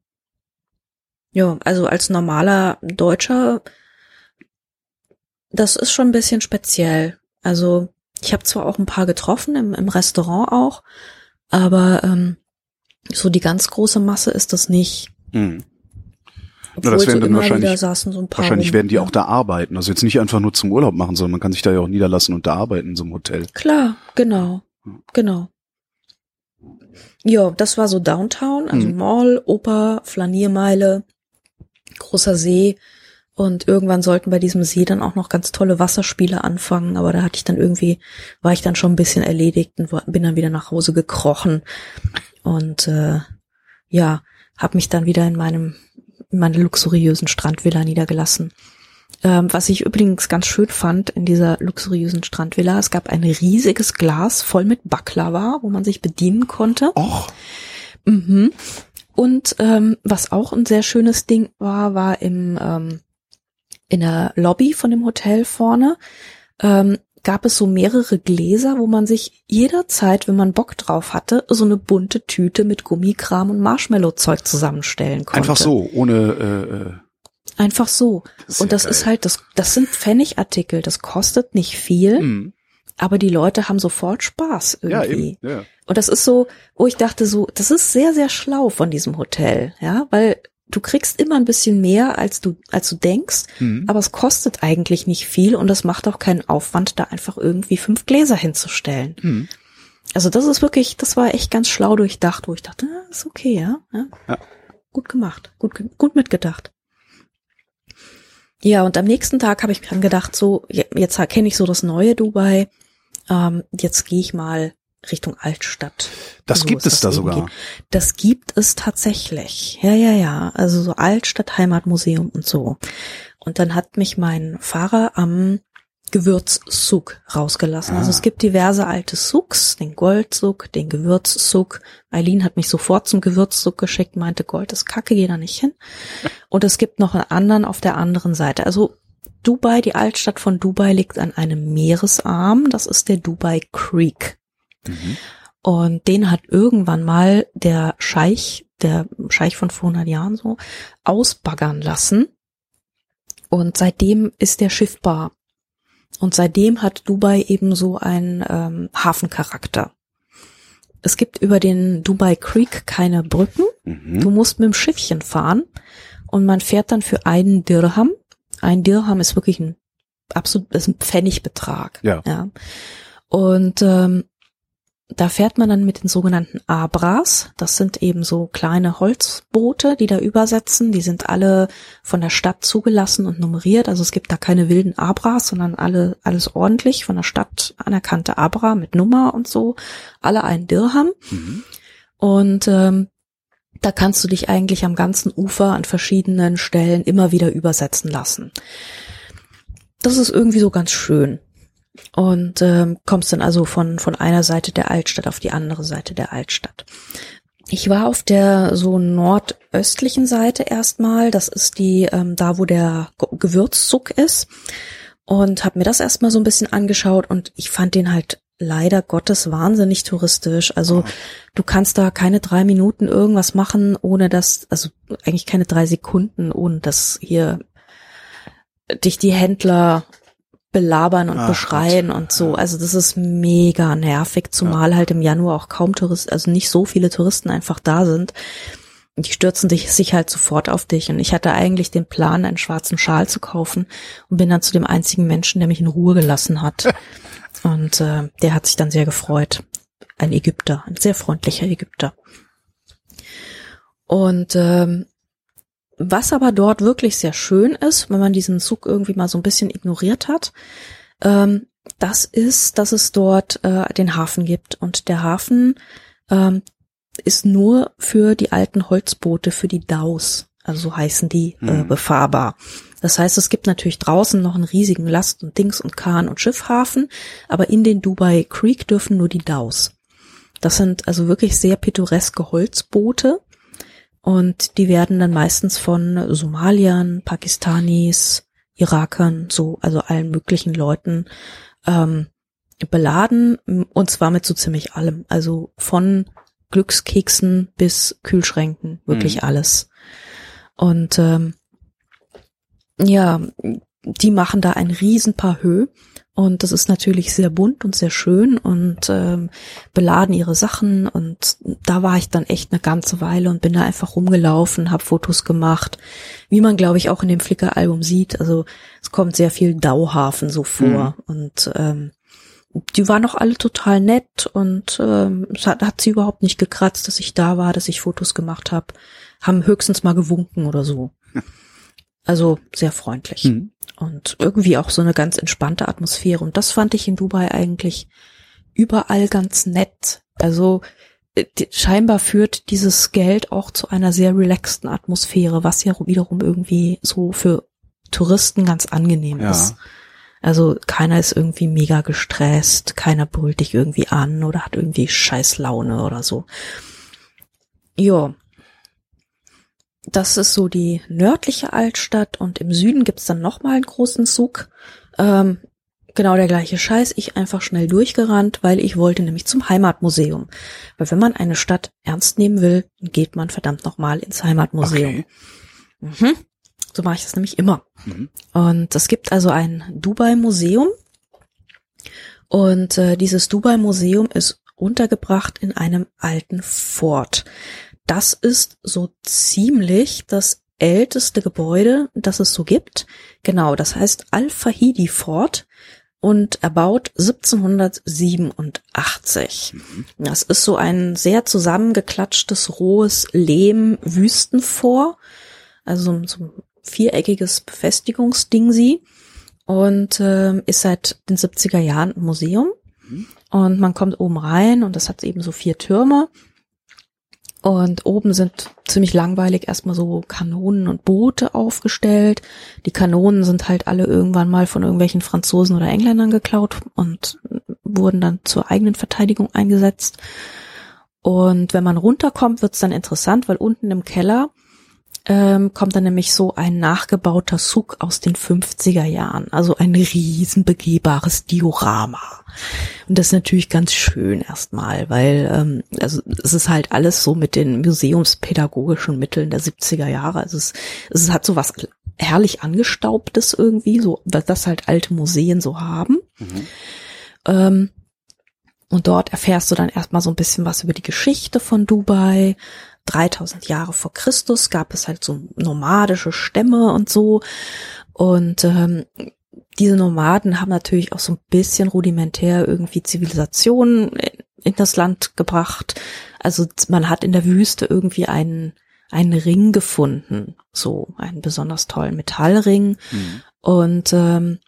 Ja, also als normaler Deutscher, das ist schon ein bisschen speziell. Also ich habe zwar auch ein paar getroffen, im, im Restaurant auch, aber ähm, so die ganz große Masse ist das nicht. Mhm. Obwohl das so werden dann wahrscheinlich- saßen so. Wahrscheinlich rum. werden die auch da arbeiten. Also jetzt nicht einfach nur zum Urlaub machen, sondern man kann sich da ja auch niederlassen und da arbeiten in so einem Hotel. Klar, genau, genau. Ja, das war so Downtown, also Mhm. Mall, Oper, Flaniermeile, großer See. Und irgendwann sollten bei diesem See dann auch noch ganz tolle Wasserspiele anfangen, aber da hatte ich dann irgendwie, war ich dann schon ein bisschen erledigt und bin dann wieder nach Hause gekrochen und äh, ja, habe mich dann wieder in meinem in meiner luxuriösen Strandvilla niedergelassen. Ähm, was ich übrigens ganz schön fand in dieser luxuriösen Strandvilla, es gab ein riesiges Glas voll mit Baklava, wo man sich bedienen konnte. Och, Mhm. Und ähm, was auch ein sehr schönes Ding war, war im ähm, in der Lobby von dem Hotel vorne ähm, gab es so mehrere Gläser, wo man sich jederzeit, wenn man Bock drauf hatte, so eine bunte Tüte mit Gummikram und Marshmallow-Zeug zusammenstellen konnte. einfach so, ohne äh, äh, Einfach so. Das ja und das geil. ist halt, das, das sind Pfennigartikel, das kostet nicht viel, mhm. aber die Leute haben sofort Spaß ja irgendwie. eben. Ja. Und das ist so, wo ich dachte so, das ist sehr, sehr schlau von diesem Hotel, ja, weil du kriegst immer ein bisschen mehr, als du, als du denkst, Mhm. aber es kostet eigentlich nicht viel und es macht auch keinen Aufwand, da einfach irgendwie fünf Gläser hinzustellen. Mhm. Also das ist wirklich, das war echt ganz schlau durchdacht, wo ich dachte, ja, ist okay, ja. ja. Ja. Gut gemacht, gut, gut mitgedacht. Ja, und am nächsten Tag habe ich dann gedacht, so, je- jetzt kenne ich so das neue Dubai, ähm, jetzt gehe ich mal Richtung Altstadt. Das So gibt es da eben sogar. geht. Das gibt es tatsächlich. Ja, ja, ja. Also so Altstadt, Heimatmuseum und so. Und dann hat mich mein Fahrer am Gewürzsuk rausgelassen. Also Ah. es gibt diverse alte Suks, den Goldsuk, den Gewürzsuk. Eileen hat mich sofort zum Gewürzsuk geschickt, meinte, Gold ist kacke, geh da nicht hin. Und es gibt noch einen anderen auf der anderen Seite. Also Dubai, die Altstadt von Dubai liegt an einem Meeresarm. Das ist der Dubai Creek. Mhm. Und den hat irgendwann mal der Scheich, der Scheich von vor 100 Jahren so, ausbaggern lassen. Und seitdem ist der schiffbar. Und seitdem hat Dubai eben so einen ähm, Hafencharakter. Es gibt über den Dubai Creek keine Brücken. Mhm. Du musst mit dem Schiffchen fahren und man fährt dann für einen Dirham. Ein Dirham ist wirklich ein absolut ist ein Pfennigbetrag. Ja. ja. Und ähm, da fährt man dann mit den sogenannten Abras. Das sind eben so kleine Holzboote, die da übersetzen. Die sind alle von der Stadt zugelassen und nummeriert. Also es gibt da keine wilden Abras, sondern alle alles ordentlich von der Stadt anerkannte Abra mit Nummer und so. Alle ein Dirham. Mhm. Und ähm, da kannst du dich eigentlich am ganzen Ufer an verschiedenen Stellen immer wieder übersetzen lassen. Das ist irgendwie so ganz schön. Und ähm, kommst dann also von, von einer Seite der Altstadt auf die andere Seite der Altstadt. Ich war auf der so nordöstlichen Seite erstmal. Das ist die, ähm, da wo der Ge- Gewürzzuck ist. Und habe mir das erstmal so ein bisschen angeschaut und ich fand den halt leider Gottes wahnsinnig touristisch. Also du kannst da keine drei Minuten irgendwas machen, ohne dass, also eigentlich keine drei Sekunden, ohne dass hier dich die Händler belabern und Ach beschreien Gott. und so. Also das ist mega nervig, zumal halt im Januar auch kaum Touristen, also nicht so viele Touristen einfach da sind. Die stürzen dich, sich halt sofort auf dich. Und ich hatte eigentlich den Plan, einen schwarzen Schal zu kaufen und bin dann zu dem einzigen Menschen, der mich in Ruhe gelassen hat. [LAUGHS] Und äh, der hat sich dann sehr gefreut. Ein Ägypter, ein sehr freundlicher Ägypter. Und ähm, was aber dort wirklich sehr schön ist, wenn man diesen Zug irgendwie mal so ein bisschen ignoriert hat, ähm, das ist, dass es dort äh, den Hafen gibt. Und der Hafen ähm, ist nur für die alten Holzboote, für die Daus, also so heißen die, äh, Mhm. befahrbar. Das heißt, es gibt natürlich draußen noch einen riesigen Last- und Dings- und Kahn- und Schiffhafen, aber in den Dubai Creek dürfen nur die Daus. Das sind also wirklich sehr pittoreske Holzboote und die werden dann meistens von Somaliern, Pakistanis, Irakern, so, also allen möglichen Leuten ähm, beladen und zwar mit so ziemlich allem. Also von Glückskeksen bis Kühlschränken, wirklich mhm. alles. Und ähm, ja, die machen da ein Riesenpaar Höhe und das ist natürlich sehr bunt und sehr schön und ähm, beladen ihre Sachen und da war ich dann echt eine ganze Weile und bin da einfach rumgelaufen, habe Fotos gemacht, wie man glaube ich auch in dem Flickr-Album sieht. Also es kommt sehr viel Dauhafen so vor mhm. und ähm, die waren auch alle total nett und ähm, es hat, hat sie überhaupt nicht gekratzt, dass ich da war, dass ich Fotos gemacht habe, haben höchstens mal gewunken oder so. [LAUGHS] Also sehr freundlich. Mhm. Und irgendwie auch so eine ganz entspannte Atmosphäre. Und das fand ich in Dubai eigentlich überall ganz nett. Also äh, scheinbar führt dieses Geld auch zu einer sehr relaxten Atmosphäre, was ja wiederum irgendwie so für Touristen ganz angenehm ja. ist. Also keiner ist irgendwie mega gestresst, keiner brüllt dich irgendwie an oder hat irgendwie scheiß Laune oder so. Ja, das ist so die nördliche Altstadt und im Süden gibt's dann nochmal einen großen Zug. Ähm, genau der gleiche Scheiß. Ich einfach schnell durchgerannt, weil ich wollte nämlich zum Heimatmuseum. Weil wenn man eine Stadt ernst nehmen will, geht man verdammt nochmal ins Heimatmuseum. Okay. Mhm. So mache ich das nämlich immer. Mhm. Und es gibt also ein Dubai-Museum. Und äh, dieses Dubai-Museum ist untergebracht in einem alten Fort das ist so ziemlich das älteste Gebäude, das es so gibt. Genau, das heißt Al-Fahidi Fort und erbaut 1787. Mhm. Das ist so ein sehr zusammengeklatschtes, rohes Lehm-Wüstenfort, also so ein viereckiges Befestigungsding sie und äh, ist seit den 70er Jahren ein Museum. Mhm. Und man kommt oben rein und das hat eben so vier Türme und oben sind ziemlich langweilig erstmal so Kanonen und Boote aufgestellt. Die Kanonen sind halt alle irgendwann mal von irgendwelchen Franzosen oder Engländern geklaut und wurden dann zur eigenen Verteidigung eingesetzt. Und wenn man runterkommt, wird's dann interessant, weil unten im Keller ähm, kommt dann nämlich so ein nachgebauter Zug aus den 50er Jahren. Also ein riesen begehbares Diorama. Und das ist natürlich ganz schön erstmal, weil ähm, also es ist halt alles so mit den museumspädagogischen Mitteln der 70er Jahre. Also es, es hat so was herrlich angestaubtes irgendwie, so das halt alte Museen so haben. Mhm. Ähm, und dort erfährst du dann erstmal so ein bisschen was über die Geschichte von Dubai. 3000 Jahre vor Christus gab es halt so nomadische Stämme und so. Und ähm, diese Nomaden haben natürlich auch so ein bisschen rudimentär irgendwie Zivilisation in das Land gebracht. Also man hat in der Wüste irgendwie einen, einen Ring gefunden, so einen besonders tollen Metallring. Mhm. Und ähm,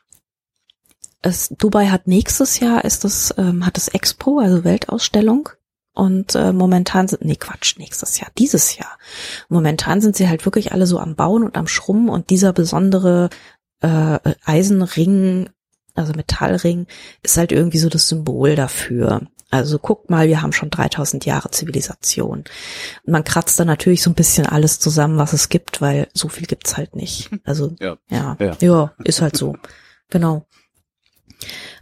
es, Dubai hat nächstes Jahr ist das ähm, hat das Expo, also Weltausstellung. Und äh, momentan sind, nee Quatsch, nächstes Jahr, dieses Jahr. Momentan sind sie halt wirklich alle so am Bauen und am Schrummen und dieser besondere äh, Eisenring, also Metallring, ist halt irgendwie so das Symbol dafür. Also guckt mal, wir haben schon 3000 Jahre Zivilisation. Man kratzt da natürlich so ein bisschen alles zusammen, was es gibt, weil so viel gibt's halt nicht. Also ja, ja, ja. ja ist halt so. Genau.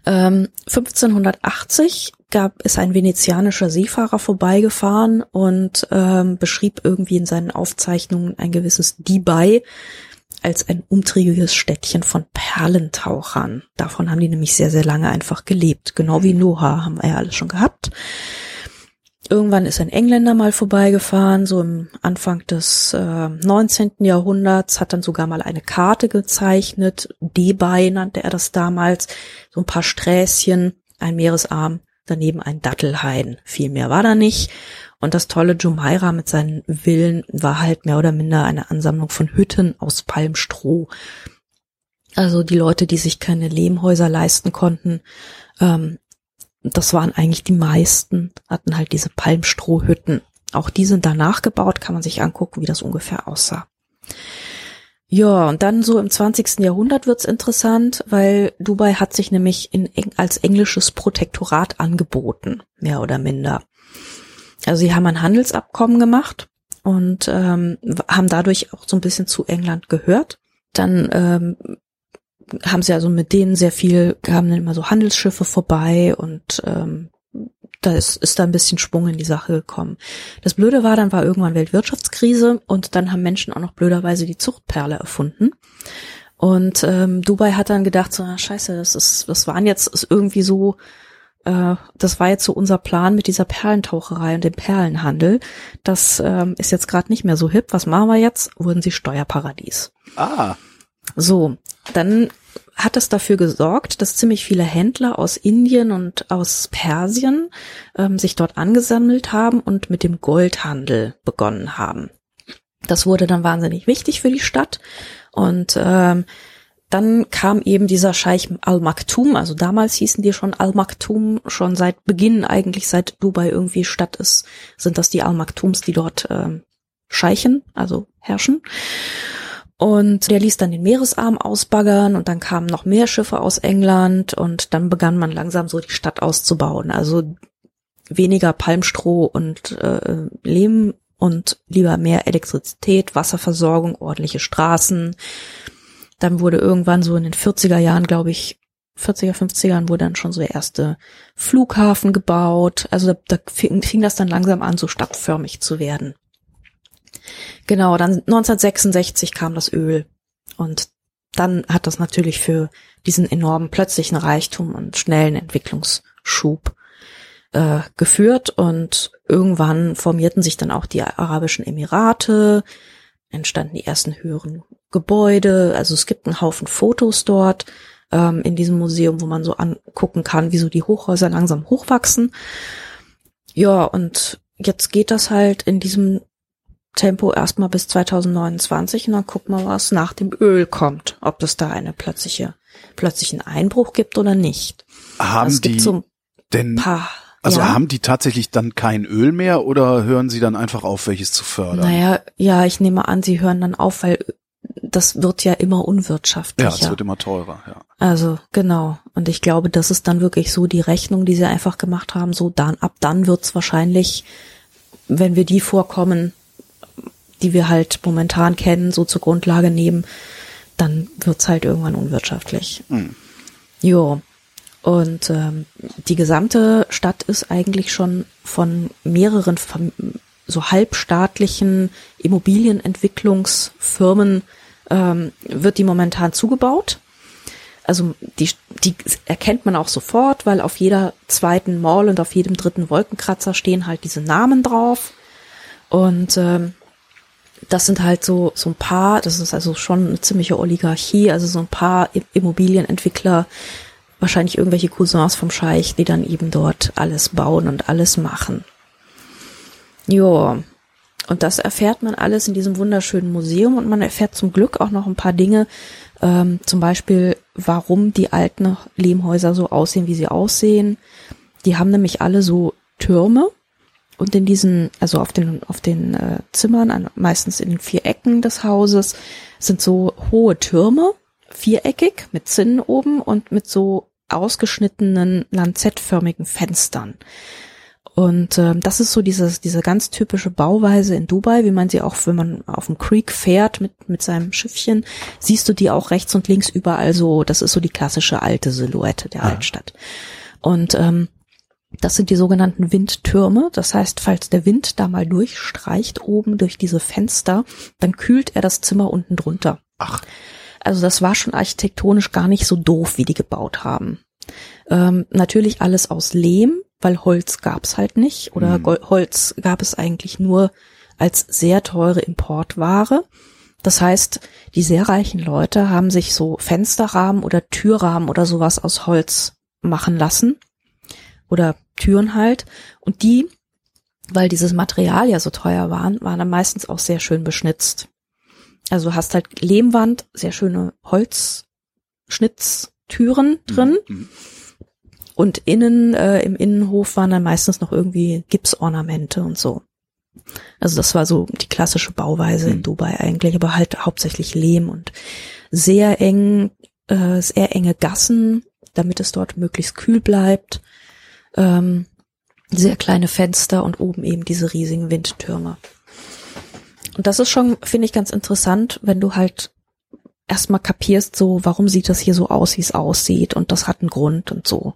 Ähm, 1580 gab es ein venezianischer Seefahrer vorbeigefahren und ähm, beschrieb irgendwie in seinen Aufzeichnungen ein gewisses Dubai, als ein umtriebiges Städtchen von Perlentauchern. Davon haben die nämlich sehr, sehr lange einfach gelebt. Genau wie Noah haben wir ja alles schon gehabt. Irgendwann ist ein Engländer mal vorbeigefahren, so im Anfang des äh, 19. Jahrhunderts, hat dann sogar mal eine Karte gezeichnet. Debay nannte er das damals. So ein paar Sträßchen, ein Meeresarm, daneben ein Dattelhain. Viel mehr war da nicht. Und das tolle Jumeirah mit seinen Villen war halt mehr oder minder eine Ansammlung von Hütten aus Palmstroh. Also die Leute, die sich keine Lehmhäuser leisten konnten, ähm, das waren eigentlich die meisten, hatten halt diese Palmstrohhütten. Auch die sind danach gebaut, kann man sich angucken, wie das ungefähr aussah. Ja, und dann so im 20. Jahrhundert wird's interessant, weil Dubai hat sich nämlich in, als englisches Protektorat angeboten, mehr oder minder. Also sie haben ein Handelsabkommen gemacht und ähm, haben dadurch auch so ein bisschen zu England gehört. Dann ähm, haben sie also mit denen sehr viel, kamen dann immer so Handelsschiffe vorbei und ähm, da ist, ist da ein bisschen Schwung in die Sache gekommen. Das Blöde war, dann war irgendwann Weltwirtschaftskrise und dann haben Menschen auch noch blöderweise die Zuchtperle erfunden. Und ähm, Dubai hat dann gedacht, so, ah, scheiße, das ist, das waren jetzt ist irgendwie so, äh, das war jetzt so unser Plan mit dieser Perlentaucherei und dem Perlenhandel. Das ähm, ist jetzt gerade nicht mehr so hip. Was machen wir jetzt? Wurden sie Steuerparadies. Ah. So, dann hat es dafür gesorgt, dass ziemlich viele Händler aus Indien und aus Persien ähm, sich dort angesammelt haben und mit dem Goldhandel begonnen haben. Das wurde dann wahnsinnig wichtig für die Stadt und ähm, dann kam eben dieser Scheich Al-Maktoum, also damals hießen die schon Al-Maktoum, schon seit Beginn eigentlich, seit Dubai irgendwie Stadt ist, sind das die Al-Maktoums, die dort ähm, scheichen, also herrschen. Und der ließ dann den Meeresarm ausbaggern und dann kamen noch mehr Schiffe aus England und dann begann man langsam so die Stadt auszubauen. Also weniger Palmstroh und äh, Lehm und lieber mehr Elektrizität, Wasserversorgung, ordentliche Straßen. Dann wurde irgendwann so in den 40er Jahren, glaube ich, 40er, 50ern wurde dann schon so der erste Flughafen gebaut. Also da, da fing, fing das dann langsam an, so stadtförmig zu werden. Genau, dann 1966 kam das Öl. Und dann hat das natürlich für diesen enormen plötzlichen Reichtum und schnellen Entwicklungsschub äh, geführt. Und irgendwann formierten sich dann auch die Arabischen Emirate, entstanden die ersten höheren Gebäude, also es gibt einen Haufen Fotos dort ähm, in diesem Museum, wo man so angucken kann, wie so die Hochhäuser langsam hochwachsen. Ja, und jetzt geht das halt in diesem Tempo erstmal bis 2029 und dann gucken wir, was nach dem Öl kommt, ob es da eine plötzliche, plötzlichen Einbruch gibt oder nicht. Haben Also die so denn, paar, also ja. haben die tatsächlich dann kein Öl mehr oder hören sie dann einfach auf, welches zu fördern? Naja, ja, ich nehme an, sie hören dann auf, weil das wird ja immer ja, unwirtschaftlicher. es wird immer teurer, ja. Also genau. Und ich glaube, das ist dann wirklich so die Rechnung, die sie einfach gemacht haben. So dann ab dann wird's wahrscheinlich, wenn wir die Vorkommen, die wir halt momentan kennen, so zur Grundlage nehmen, dann wird's halt irgendwann unwirtschaftlich. Hm. Jo. Und ähm, die gesamte Stadt ist eigentlich schon von mehreren so halbstaatlichen Immobilienentwicklungsfirmen ähm, wird die momentan zugebaut. Also die, die erkennt man auch sofort, weil auf jeder zweiten Mall und auf jedem dritten Wolkenkratzer stehen halt diese Namen drauf. Und ähm, das sind halt so so ein paar, das ist also schon eine ziemliche Oligarchie, also so ein paar Immobilienentwickler, wahrscheinlich irgendwelche Cousins vom Scheich, die dann eben dort alles bauen und alles machen. Jo. Und das erfährt man alles in diesem wunderschönen Museum und man erfährt zum Glück auch noch ein paar Dinge, ähm, zum Beispiel, warum die alten Lehmhäuser so aussehen, wie sie aussehen. Die haben nämlich alle so Türme und in diesen, also auf den, auf den äh, Zimmern, an, meistens in den vier Ecken des Hauses, sind so hohe Türme, viereckig, mit Zinnen oben und mit so ausgeschnittenen lanzettförmigen Fenstern. Und ähm, das ist so dieses, diese ganz typische Bauweise in Dubai, wie man sie auch, wenn man auf dem Creek fährt mit, mit seinem Schiffchen, siehst du die auch rechts und links überall so, das ist so die klassische alte Silhouette der Altstadt. Und ähm, das sind die sogenannten Windtürme. Das heißt, falls der Wind da mal durchstreicht oben durch diese Fenster, dann kühlt er das Zimmer unten drunter. Ach, Also das war schon architektonisch gar nicht so doof, wie die gebaut haben. Ähm, natürlich alles aus Lehm, weil Holz gab's halt nicht oder Mhm. Holz gab es eigentlich nur als sehr teure Importware. Das heißt, die sehr reichen Leute haben sich so Fensterrahmen oder Türrahmen oder sowas aus Holz machen lassen oder Türen halt und die, weil dieses Material ja so teuer waren, waren dann meistens auch sehr schön beschnitzt. Also hast halt Lehmwand, sehr schöne Holzschnitztüren drin Mhm. und innen äh, im Innenhof waren dann meistens noch irgendwie Gipsornamente und so. Also das war so die klassische Bauweise in Hm. Dubai eigentlich, aber halt hauptsächlich Lehm und sehr eng, äh, sehr enge Gassen, damit es dort möglichst kühl bleibt. Ähm, sehr kleine Fenster und oben eben diese riesigen Windtürme. Und das ist schon, finde ich, ganz interessant, wenn du halt erstmal kapierst, so, warum sieht das hier so aus, wie es aussieht und das hat einen Grund und so.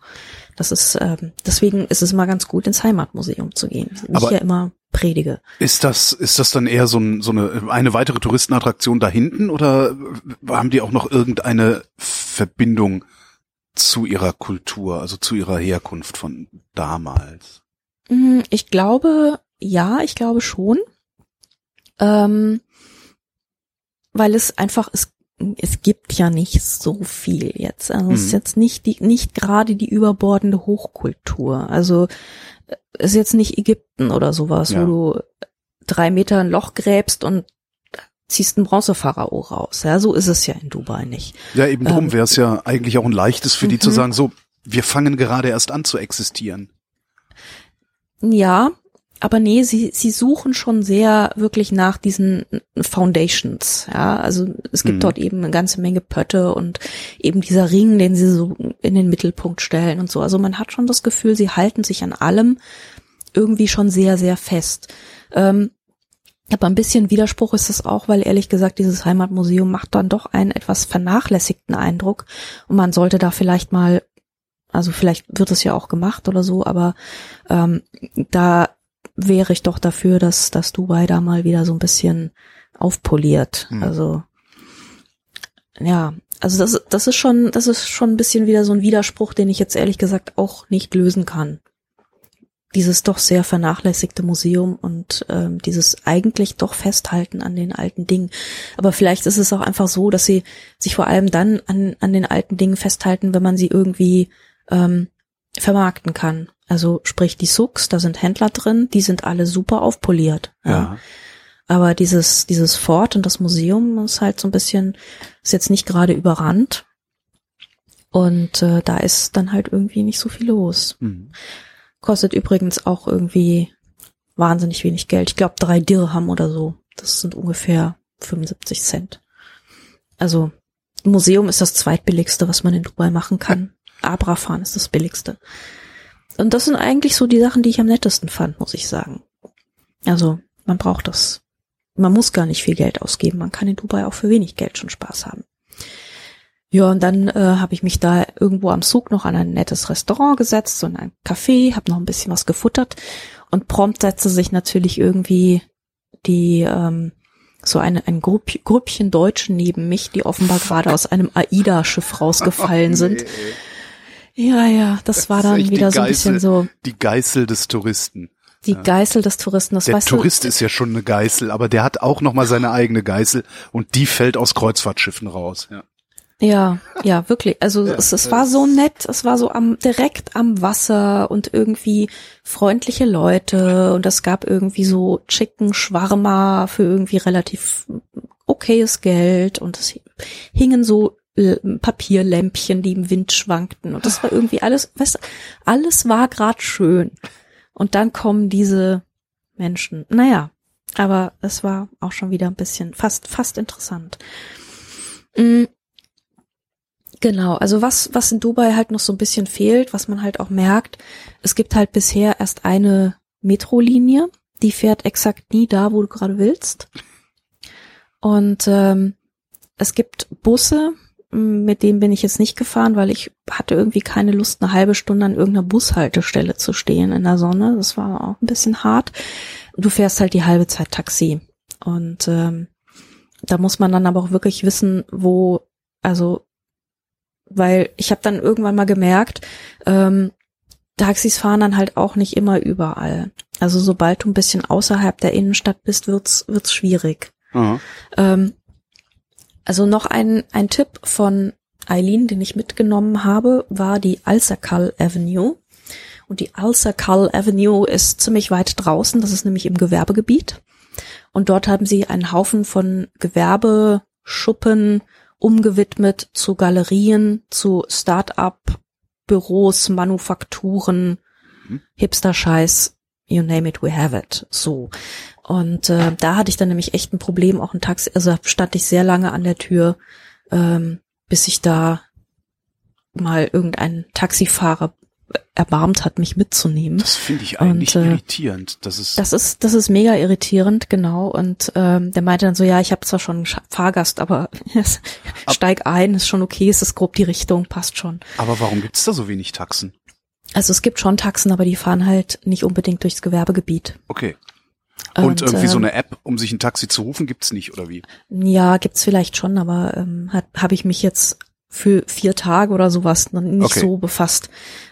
Das ist, ähm, deswegen ist es immer ganz gut, ins Heimatmuseum zu gehen. Ich Aber- ja immer predige. Ist das, ist das dann eher so, ein, so eine, eine weitere Touristenattraktion da hinten oder haben die auch noch irgendeine Verbindung zu ihrer Kultur, also zu ihrer Herkunft von damals? Mm, Ich glaube, ja, ich glaube schon. Ähm, weil es einfach, es, es gibt ja nicht so viel jetzt. Also es ist Mhm. jetzt nicht die, nicht gerade die überbordende Hochkultur. Also äh, es ist jetzt nicht Ägypten oder sowas, Ja. wo du drei Meter ein Loch gräbst und ziehst einen Bronzepharao raus. Ja, so ist es ja in Dubai nicht. Ja, eben drum Ähm, wäre es ja eigentlich auch ein leichtes für die zu mhm. sagen, so, wir fangen gerade erst an zu existieren. Ja, aber nee, sie, sie suchen schon sehr wirklich nach diesen Foundations. Ja, also es gibt Mhm. dort eben eine ganze Menge Pötte und eben dieser Ring, den sie so in den Mittelpunkt stellen und so. Also man hat schon das Gefühl, sie halten sich an allem irgendwie schon sehr, sehr fest. Ähm, aber ein bisschen Widerspruch ist es auch, weil ehrlich gesagt, dieses Heimatmuseum macht dann doch einen etwas vernachlässigten Eindruck und man sollte da vielleicht mal, also vielleicht wird es ja auch gemacht oder so, aber ähm, da wäre ich doch dafür, dass, dass Dubai da mal wieder so ein bisschen aufpoliert. Hm. Also ja, also das, das ist schon, das ist schon ein bisschen wieder so ein Widerspruch, den ich jetzt ehrlich gesagt auch nicht lösen kann. Dieses doch sehr vernachlässigte Museum und ähm, dieses eigentlich doch Festhalten an den alten Dingen. Aber vielleicht ist es auch einfach so, dass sie sich vor allem dann an, an den alten Dingen festhalten, wenn man sie irgendwie ähm, vermarkten kann. Also sprich die Sucks, da sind Händler drin, die sind alle super aufpoliert. Ja. Aber dieses, dieses Fort und das Museum ist halt so ein bisschen, ist jetzt nicht gerade überrannt. Und äh, da ist dann halt irgendwie nicht so viel los. Mhm. Kostet übrigens auch irgendwie wahnsinnig wenig Geld. Ich glaube drei Dirham oder so. Das sind ungefähr 75 Cent. Also Museum ist das zweitbilligste, was man in Dubai machen kann. Abrafan ist das billigste. Und das sind eigentlich so die Sachen, die ich am nettesten fand, muss ich sagen. Also man braucht das. Man muss gar nicht viel Geld ausgeben. Man kann in Dubai auch für wenig Geld schon Spaß haben. Ja, und dann äh, habe ich mich da irgendwo am Zug noch an ein nettes Restaurant gesetzt, so in ein Café, habe noch ein bisschen was gefuttert und prompt setzte sich natürlich irgendwie die ähm, so eine, ein Grupp, Grüppchen Deutschen neben mich, die offenbar gerade aus einem AIDA-Schiff rausgefallen [LAUGHS] sind. Ja, ja, das, Das war dann wieder so ein bisschen Geißel. so Die Geißel des Touristen. die Geißel des Touristen. Das Der weißt Tourist du, ist ja schon eine Geißel, aber der hat auch noch mal seine eigene Geißel und die fällt aus Kreuzfahrtschiffen raus. Ja. Ja, ja, wirklich. Also es, es war so nett, es war so am direkt am Wasser und irgendwie freundliche Leute und es gab irgendwie so Chicken Schwarma für irgendwie relativ okayes Geld und es hingen so äh, Papierlämpchen, die im Wind schwankten und das war irgendwie alles, weißt du, alles war grad schön. Und dann kommen diese Menschen. Naja, aber es war auch schon wieder ein bisschen fast fast interessant. Genau, also was, was in Dubai halt noch so ein bisschen fehlt, was man halt auch merkt, es gibt halt bisher erst eine Metrolinie, die fährt exakt nie da, wo du gerade willst. Und ähm, es gibt Busse, mit denen bin ich jetzt nicht gefahren, weil ich hatte irgendwie keine Lust, eine halbe Stunde an irgendeiner Bushaltestelle zu stehen in der Sonne. Das war auch ein bisschen hart. Du fährst halt die halbe Zeit Taxi. Und ähm, da muss man dann aber auch wirklich wissen, wo, also weil ich habe dann irgendwann mal gemerkt, ähm, Taxis fahren dann halt auch nicht immer überall. Also sobald du ein bisschen außerhalb der Innenstadt bist, wird's wird's schwierig. Ähm, also noch ein ein Tipp von Eileen, den ich mitgenommen habe, war die Alsakal Avenue. Und die Alsakal Avenue ist ziemlich weit draußen. Das ist nämlich im Gewerbegebiet. Und dort haben sie einen Haufen von Gewerbeschuppen umgewidmet zu Galerien, zu Start-up, Büros, Manufakturen, Mhm. Hipster-Scheiß. you name it, we have it. So. Und äh, da hatte ich dann nämlich echt ein Problem, auch ein Taxi, also stand ich sehr lange an der Tür, ähm, bis ich da mal irgendein Taxifahrer erbarmt hat, mich mitzunehmen. Das finde ich eigentlich Und, äh, irritierend. Das ist, Das ist, das ist mega irritierend, genau. Und ähm, der meinte dann so, ja, ich habe zwar schon einen Fahrgast, aber [LAUGHS] steig ein, ist schon okay, es ist grob die Richtung, passt schon. aber warum gibt's da so wenig Taxen? Also es gibt schon Taxen, aber die fahren halt nicht unbedingt durchs Gewerbegebiet. Okay. Und, irgendwie so ähm, eine App, um sich ein Taxi zu rufen, gibt's nicht, oder wie? Ja, gibt's vielleicht schon, aber ähm, habe ich mich jetzt für vier Tage oder sowas noch nicht Okay. so befasst,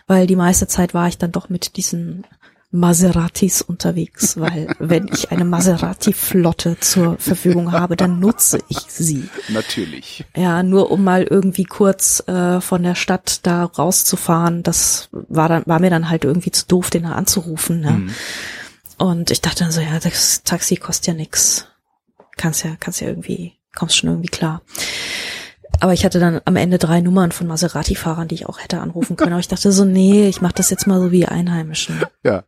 weil die meiste Zeit war ich dann doch mit diesen Maseratis unterwegs, [LAUGHS] weil wenn ich eine Maserati-Flotte zur Verfügung habe, dann nutze ich sie. Natürlich. Ja, nur um mal irgendwie kurz äh, von der Stadt da rauszufahren, das war dann war mir dann halt irgendwie zu doof, den da anzurufen. Ne? Mhm. Und ich dachte dann so, ja, das Taxi kostet ja nix. Kannst ja, kannst ja irgendwie, kommst schon irgendwie klar. Aber ich hatte dann am Ende drei Nummern von Maserati-Fahrern, die ich auch hätte anrufen können. Aber ich dachte so, nee, ich mache das jetzt mal so wie Einheimischen. Ja.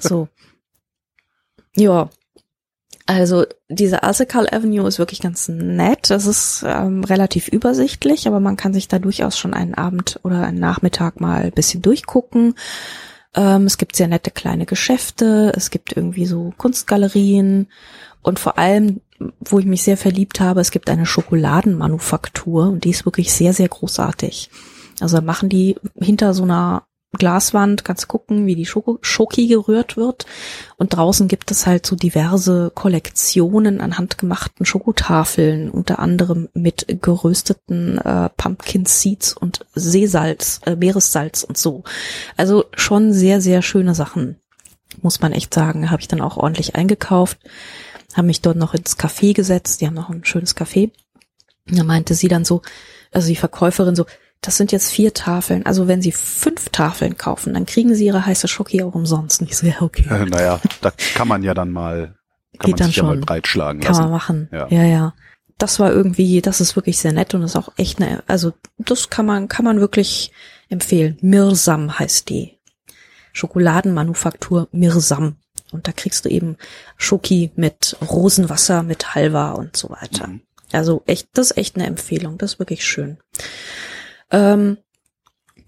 So. Ja. Also diese Alsekal Avenue ist wirklich ganz nett. Das ist ähm, relativ übersichtlich, aber man kann sich da durchaus schon einen Abend oder einen Nachmittag mal ein bisschen durchgucken. Ähm, es gibt sehr nette kleine Geschäfte, es gibt irgendwie so Kunstgalerien und vor allem, wo ich mich sehr verliebt habe, es gibt eine Schokoladenmanufaktur und die ist wirklich sehr, sehr großartig. Also machen die hinter so einer Glaswand, kannst gucken, wie die Schoko Schoki gerührt wird. Und draußen gibt es halt so diverse Kollektionen an handgemachten Schokotafeln, unter anderem mit gerösteten äh, Pumpkin Seeds und Seesalz, äh, Meeressalz und so. Also schon sehr, sehr schöne Sachen, muss man echt sagen. Habe ich dann auch ordentlich eingekauft, habe mich dort noch ins Café gesetzt. Die haben noch ein schönes Café. Und da meinte sie dann so, also die Verkäuferin so, das sind jetzt vier Tafeln. Also wenn Sie fünf Tafeln kaufen, dann kriegen Sie Ihre heiße Schoki auch umsonst. Und ich so, ja, okay. Äh, naja, da kann man ja dann mal, kann Geht man dann sich ja mal schon. breitschlagen Kann man lassen. machen. Ja. Ja. ja, Das war irgendwie, das ist wirklich sehr nett und ist auch echt eine, also das kann man, kann man wirklich empfehlen. Mirsam heißt die. Schokoladenmanufaktur Mirsam. Und da kriegst du eben Schoki mit Rosenwasser, mit Halva und so weiter. Mhm. Also echt, das ist echt eine Empfehlung. Das ist wirklich schön. Ähm,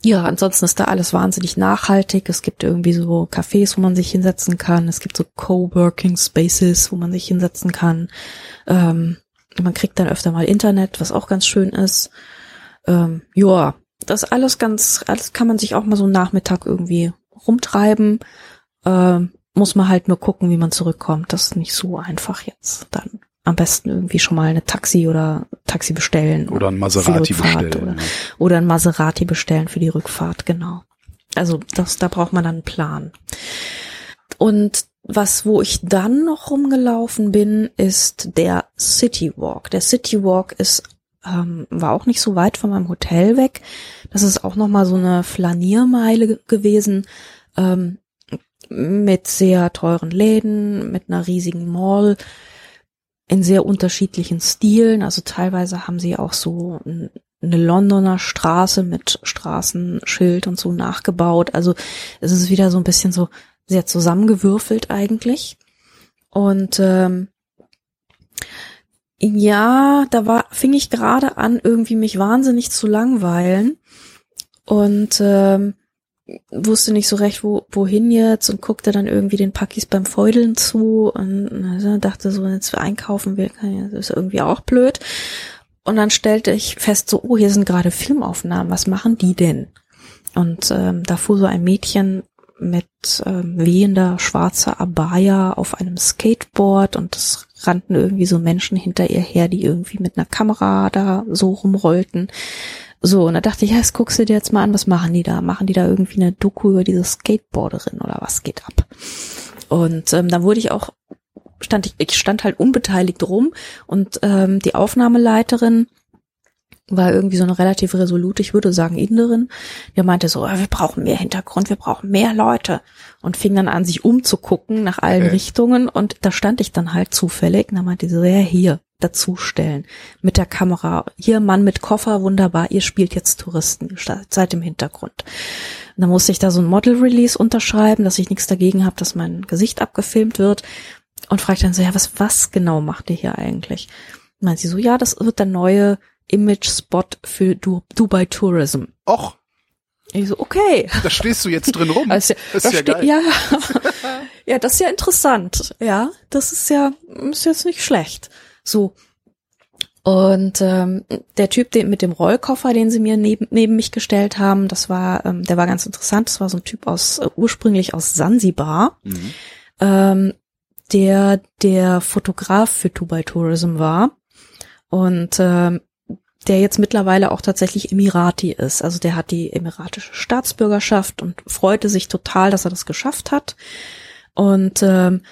ja, ansonsten ist da alles wahnsinnig nachhaltig. Es gibt irgendwie so Cafés, wo man sich hinsetzen kann. Es gibt so Coworking Spaces, wo man sich hinsetzen kann. Ähm, man kriegt dann öfter mal Internet, was auch ganz schön ist. Ähm, ja, das alles ganz, alles kann man sich auch mal so einen Nachmittag irgendwie rumtreiben. Ähm, muss man halt nur gucken, wie man zurückkommt. Das ist nicht so einfach jetzt. Dann am besten irgendwie schon mal eine Taxi oder Taxi bestellen. Oder ein Maserati bestellen. Oder, ja. oder ein Maserati bestellen für die Rückfahrt, genau. Also das, da braucht man dann einen Plan. Und was, wo ich dann noch rumgelaufen bin, ist der City Walk. Der City Walk ist ähm, war auch nicht so weit von meinem Hotel weg. Das ist auch noch mal so eine Flaniermeile ge- gewesen ähm, mit sehr teuren Läden, mit einer riesigen Mall in sehr unterschiedlichen Stilen. Also teilweise haben sie auch so ein- eine Londoner Straße mit Straßenschild und so nachgebaut. Also es ist wieder so ein bisschen so sehr zusammengewürfelt eigentlich. Und ähm, ja, da war, fing ich gerade an, irgendwie mich wahnsinnig zu langweilen und ähm, wusste nicht so recht, wo, wohin jetzt und guckte dann irgendwie den Pakis beim Feudeln zu und also dachte so, wenn jetzt einkaufen will, das ist irgendwie auch blöd. Und dann stellte ich fest, so, oh, hier sind gerade Filmaufnahmen, was machen die denn? Und ähm, da fuhr so ein Mädchen mit ähm, wehender schwarzer Abaya auf einem Skateboard und es rannten irgendwie so Menschen hinter ihr her, die irgendwie mit einer Kamera da so rumrollten. So, und da dachte ich, ja, jetzt guckst du dir jetzt mal an, was machen die da? Machen die da irgendwie eine Doku über diese Skateboarderin oder was geht ab? Und ähm, dann wurde ich auch, stand ich, ich stand halt unbeteiligt rum und ähm, die Aufnahmeleiterin war irgendwie so eine relativ resolute, ich würde sagen Inderin, die meinte so, "Ah, wir brauchen mehr Hintergrund, wir brauchen mehr Leute und fing dann an, sich umzugucken nach allen Okay. Richtungen und da stand ich dann halt zufällig und dann meinte sie so, ja, hier, dazustellen, mit der Kamera, hier Mann mit Koffer, wunderbar, ihr spielt jetzt Touristen, seid im Hintergrund. dann musste ich da so ein Model-Release unterschreiben, dass ich nichts dagegen habe, dass mein Gesicht abgefilmt wird. Und fragte dann so, ja, was, was genau macht ihr hier eigentlich? Und meint sie so, ja, das wird der neue Image-Spot für du Dubai Tourism. Och, Ich so, okay. da stehst du jetzt drin rum. [LAUGHS] Also, das da ist ja geil. ja, [LAUGHS] ja, das ist ja interessant. Ja, das ist ja, ist jetzt nicht schlecht. So. Und ähm, der Typ den, mit dem Rollkoffer, den sie mir neben, neben mich gestellt haben, das war, ähm, der war ganz interessant. Das war so ein Typ aus äh, ursprünglich aus Sansibar, Mhm. ähm, der der Fotograf für Dubai Tourism war und ähm, der jetzt mittlerweile auch tatsächlich Emirati ist. Also der hat die emiratische Staatsbürgerschaft und freute sich total, dass er das geschafft hat. Und ähm,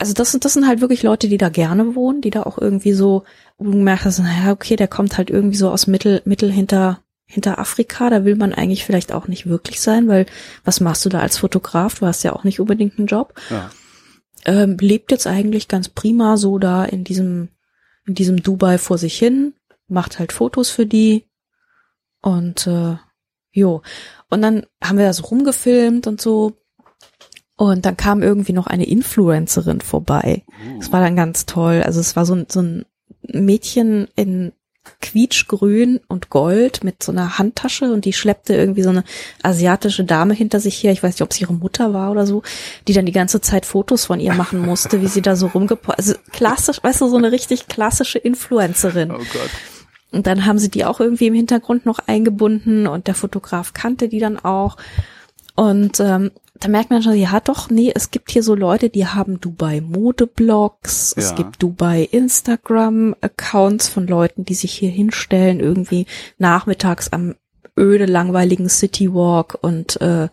also das sind das sind halt wirklich Leute, die da gerne wohnen, die da auch irgendwie so wo du gemerkt hast, naja, okay, der kommt halt irgendwie so aus Mittel Mittel hinter hinter Afrika, da will man eigentlich vielleicht auch nicht wirklich sein, weil was machst du da als Fotograf? Du hast ja auch nicht unbedingt einen Job. Ja. Ähm, lebt jetzt eigentlich ganz prima so da in diesem in diesem Dubai vor sich hin, macht halt Fotos für die und äh, jo. Und dann haben wir da so rumgefilmt und so. Und dann kam irgendwie noch eine Influencerin vorbei. Das war dann ganz toll. Also es war so ein, so ein Mädchen in quietschgrün und gold mit so einer Handtasche und die schleppte irgendwie so eine asiatische Dame hinter sich her. Ich weiß nicht, ob es ihre Mutter war oder so, die dann die ganze Zeit Fotos von ihr machen musste, wie sie da so rumgepo... Also klassisch, weißt du, so eine richtig klassische Influencerin. Oh Gott. Und dann haben sie die auch irgendwie im Hintergrund noch eingebunden und der Fotograf kannte die dann auch. Und ähm, da merkt man schon, ja doch, nee, es gibt hier so Leute, die haben Dubai Modeblogs, es Ja. gibt Dubai Instagram Accounts von Leuten, die sich hier hinstellen, irgendwie nachmittags am öde, langweiligen City Walk und äh,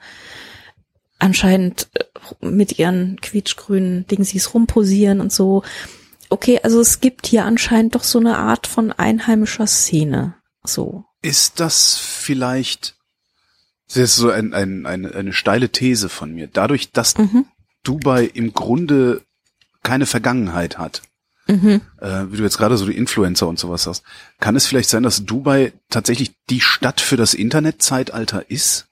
anscheinend äh, mit ihren quietschgrünen Dingsies rumposieren und so. Okay, also es gibt hier anscheinend doch so eine Art von einheimischer Szene. So. Ist das vielleicht, das ist so ein, ein, eine, eine steile These von mir, dadurch, dass Mhm. Dubai im Grunde keine Vergangenheit hat, Mhm. äh, wie du jetzt gerade so die Influencer und sowas hast, kann es vielleicht sein, dass Dubai tatsächlich die Stadt für das Internetzeitalter ist?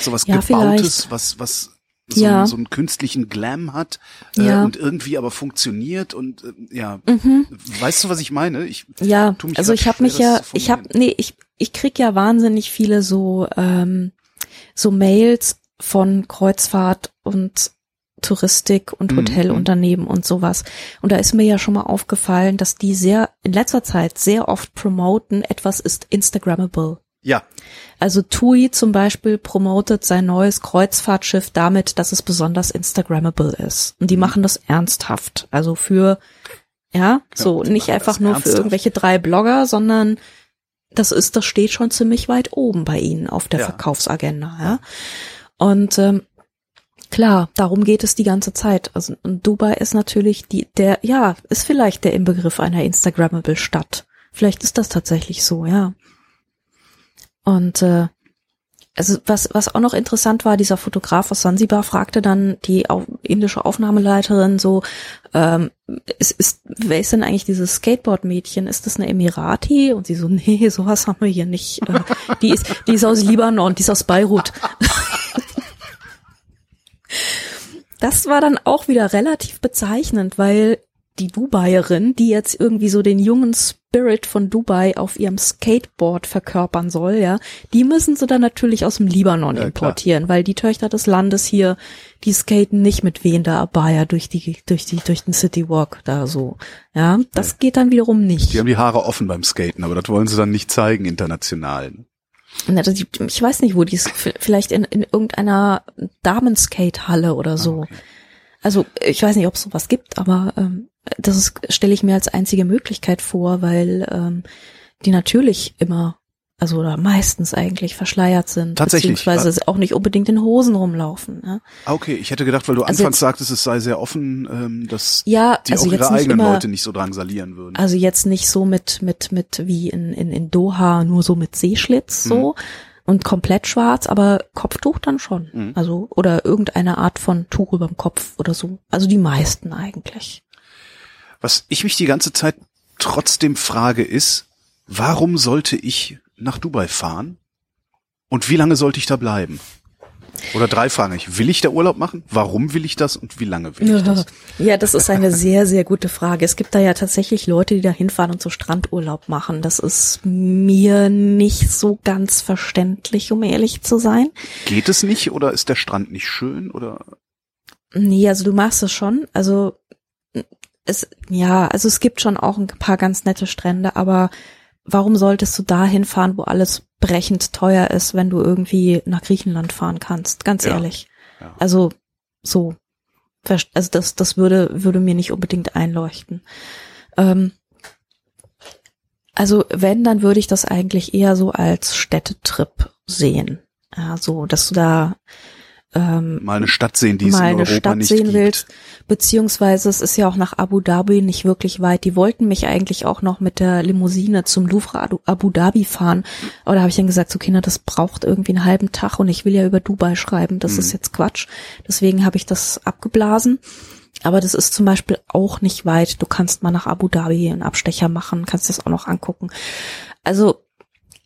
Sowas Ja, Gebautes, vielleicht. was, was so, Ja. einen, so einen künstlichen Glam hat äh, Ja. und irgendwie aber funktioniert und äh, ja, Mhm. weißt du, was ich meine? Ich Ja, tu mich also ich habe mich ja, ich habe, nee, ich ich krieg ja wahnsinnig viele so ähm, so Mails von Kreuzfahrt und Touristik und Mhm. Hotelunternehmen und sowas. Und da ist mir ja schon mal aufgefallen, dass die sehr in letzter Zeit sehr oft promoten, etwas ist Instagrammable. Ja, Also TUI zum Beispiel promotet sein neues Kreuzfahrtschiff damit, dass es besonders Instagrammable ist. Und die machen das ernsthaft. Also für, ja, so die nicht einfach nur für ernsthaft. irgendwelche drei Blogger, sondern das ist, das steht schon ziemlich weit oben bei ihnen auf der Ja. Verkaufsagenda, ja. Und ähm, klar, darum geht es die ganze Zeit. Also und Dubai ist natürlich die, der, ja, ist vielleicht der Inbegriff einer Instagrammable Stadt. Vielleicht ist das tatsächlich so, ja. Und äh, also was, was auch noch interessant war, dieser Fotograf aus Sansibar fragte dann die au indische Aufnahmeleiterin so, ähm, ist, ist, wer ist denn eigentlich dieses Skateboard-Mädchen? Ist das eine Emirati? Und sie so, nee, [LAUGHS] sowas haben wir hier nicht. Äh, die ist, die ist aus Libanon, die ist aus Beirut. [LAUGHS] Das war dann auch wieder relativ bezeichnend, weil die Dubaierin, die jetzt irgendwie so den jungen Spirit von Dubai auf ihrem Skateboard verkörpern soll, ja, die müssen sie dann natürlich aus dem Libanon Ja, klar. importieren, weil die Töchter des Landes hier, die skaten nicht mit wehender Abaya durch die, durch die, durch den City Walk da so, ja, das geht dann wiederum nicht. die haben die Haare offen beim Skaten, aber das wollen sie dann nicht zeigen international. Ich weiß nicht, wo die ist, vielleicht in, in irgendeiner Damenskate-Halle oder so. okay. Also ich weiß nicht, ob es sowas gibt, aber ähm, das stelle ich mir als einzige Möglichkeit vor, weil ähm, die natürlich immer, also oder meistens eigentlich verschleiert sind, Tatsächlich, beziehungsweise auch nicht unbedingt in Hosen rumlaufen. Ne? Ah, okay, ich hätte gedacht, weil du Also anfangs jetzt- sagtest, es sei sehr offen, ähm, dass Ja, die also auch ihre eigenen immer, Leute nicht so drangsalieren würden. also jetzt nicht so mit mit mit wie in in, in Doha nur so mit Seeschlitz so und komplett schwarz, aber Kopftuch dann schon. Mhm. Also oder irgendeine Art von Tuch überm Kopf oder so. Also die meisten eigentlich. Was ich mich die ganze Zeit trotzdem frage ist, warum sollte ich nach Dubai fahren Und wie lange sollte ich da bleiben? Oder drei Fragen. Ich, will ich da Urlaub machen? Warum will ich das und wie lange will ich das? [LAUGHS] Ja, das ist eine sehr, sehr gute Frage. Es gibt da ja tatsächlich Leute, die da hinfahren und so Strandurlaub machen. Das ist mir nicht so ganz verständlich, um ehrlich zu sein. Geht es nicht oder ist der Strand nicht schön oder? Nee, also du machst es schon. Also es, ja, also es gibt schon auch ein paar ganz nette Strände, aber warum solltest du da hinfahren, wo alles brechend teuer ist, wenn du irgendwie nach Griechenland fahren kannst? Ganz Ja. ehrlich. Ja. Also so, also das, das würde, würde mir nicht unbedingt einleuchten. Ähm, also wenn, dann würde ich das eigentlich eher so als Städtetrip sehen. Ja, so, dass du da ähm, Mal eine Stadt sehen, die es mal in eine Europa Stadt nicht sehen gibt. willst, beziehungsweise es ist ja auch nach Abu Dhabi nicht wirklich weit. Die wollten mich eigentlich auch noch mit der Limousine zum Louvre Abu- Dhabi fahren, aber da habe ich dann gesagt, so Kinder, das braucht irgendwie einen halben Tag und ich will ja über Dubai schreiben, das Mhm. ist jetzt Quatsch. Deswegen habe ich das abgeblasen. Aber das ist zum Beispiel auch nicht weit. Du kannst mal nach Abu Dhabi einen Abstecher machen, kannst das auch noch angucken. Also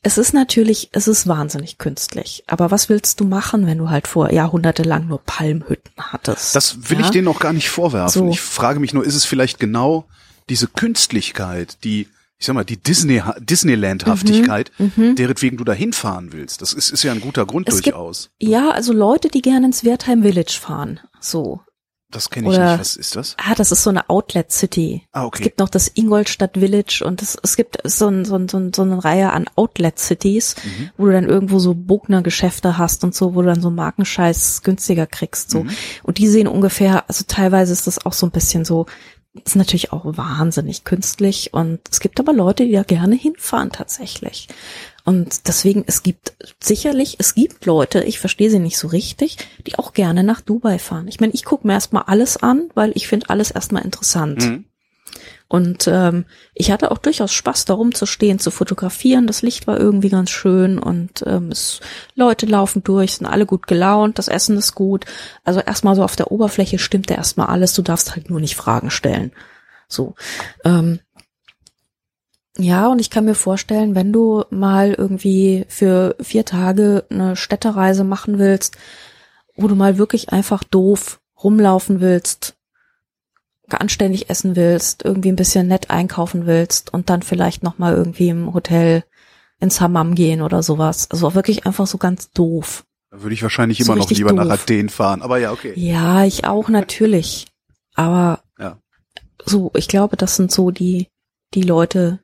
es ist natürlich, es ist wahnsinnig künstlich. Aber was willst du machen, wenn du halt vor jahrhundertelang nur Palmhütten hattest? Das will ja? ich denen auch gar nicht vorwerfen. So. Ich frage mich nur, ist es vielleicht genau diese Künstlichkeit, die, ich sag mal, die Disney, Disneyland-Haftigkeit, deretwegen du da hinfahren willst? Das ist, ist ja ein guter Grund Mhm, Es gibt- durchaus. Ja, also Leute, die gerne ins Wertheim Village fahren. So. Das kenne ich Oder- nicht. Was ist das? Ah, das ist so eine Outlet City. Ah, okay. Es gibt noch das Ingolstadt Village und es, es gibt so, ein, so, ein, so, ein, so eine Reihe an Outlet Cities, Mhm. wo du dann irgendwo so Bogner Geschäfte hast und so, wo du dann so Markenscheiß günstiger kriegst, so. Mhm. Und die sehen ungefähr, also teilweise ist das auch so ein bisschen so, ist natürlich auch wahnsinnig künstlich und es gibt aber Leute, die da gerne hinfahren tatsächlich. Und deswegen, es gibt sicherlich, es gibt Leute, ich verstehe sie nicht so richtig, die auch gerne nach Dubai fahren. Ich meine, ich gucke mir erstmal alles an, weil ich finde alles erstmal interessant. Mhm. Und ähm, ich hatte auch durchaus Spaß, da rumzustehen, zu fotografieren. Das Licht war irgendwie ganz schön und ähm, es, Leute laufen durch, sind alle gut gelaunt, das Essen ist gut. Also erstmal so auf der Oberfläche stimmt ja erstmal alles, du darfst halt nur nicht Fragen stellen. So. Ähm, ja, und ich kann mir vorstellen, wenn du mal irgendwie für vier Tage eine Städtereise machen willst, wo du mal wirklich einfach doof rumlaufen willst, anständig essen willst, irgendwie ein bisschen nett einkaufen willst und dann vielleicht noch mal irgendwie im Hotel ins Hammam gehen oder sowas. Also wirklich einfach so ganz doof. Da würde ich wahrscheinlich So immer noch richtig lieber nach doof. Athen fahren. Aber ja, okay. Ja, ich auch natürlich. Aber Ja. so, ich glaube, das sind so die, die Leute,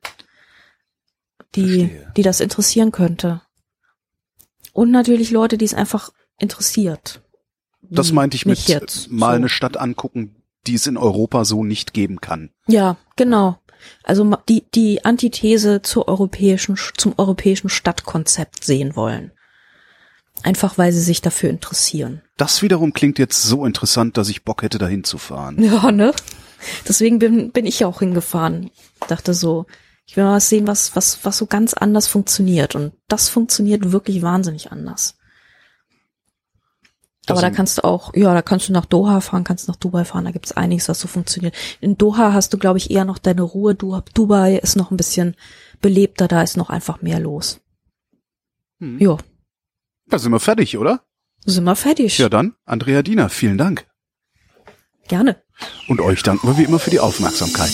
die, Verstehe. die das interessieren könnte. Und natürlich Leute, die es einfach interessiert. Das Wie meinte ich mit jetzt. mal so. eine Stadt angucken, die es in Europa so nicht geben kann. Ja, genau. Also die, die Antithese zur europäischen, zum europäischen Stadtkonzept sehen wollen. Einfach weil sie sich dafür interessieren. Das wiederum klingt jetzt so interessant, dass ich Bock hätte, dahin zu fahren. Ja, ne? Deswegen bin, bin ich auch hingefahren. Dachte so, ich will mal was sehen, was, was, was so ganz anders funktioniert. Und das funktioniert wirklich wahnsinnig anders. Aber da kannst du auch, ja, da kannst du nach Doha fahren, kannst nach Dubai fahren, da gibt's einiges, was so funktioniert. In Doha hast du, glaube ich, eher noch deine Ruhe. Du, Dubai ist noch ein bisschen belebter, da ist noch einfach mehr los. Hm. Ja, Da sind wir fertig, oder? sind wir fertig. Ja dann, Andrea Diener, vielen Dank. Gerne. Und euch danken wir wie immer für die Aufmerksamkeit.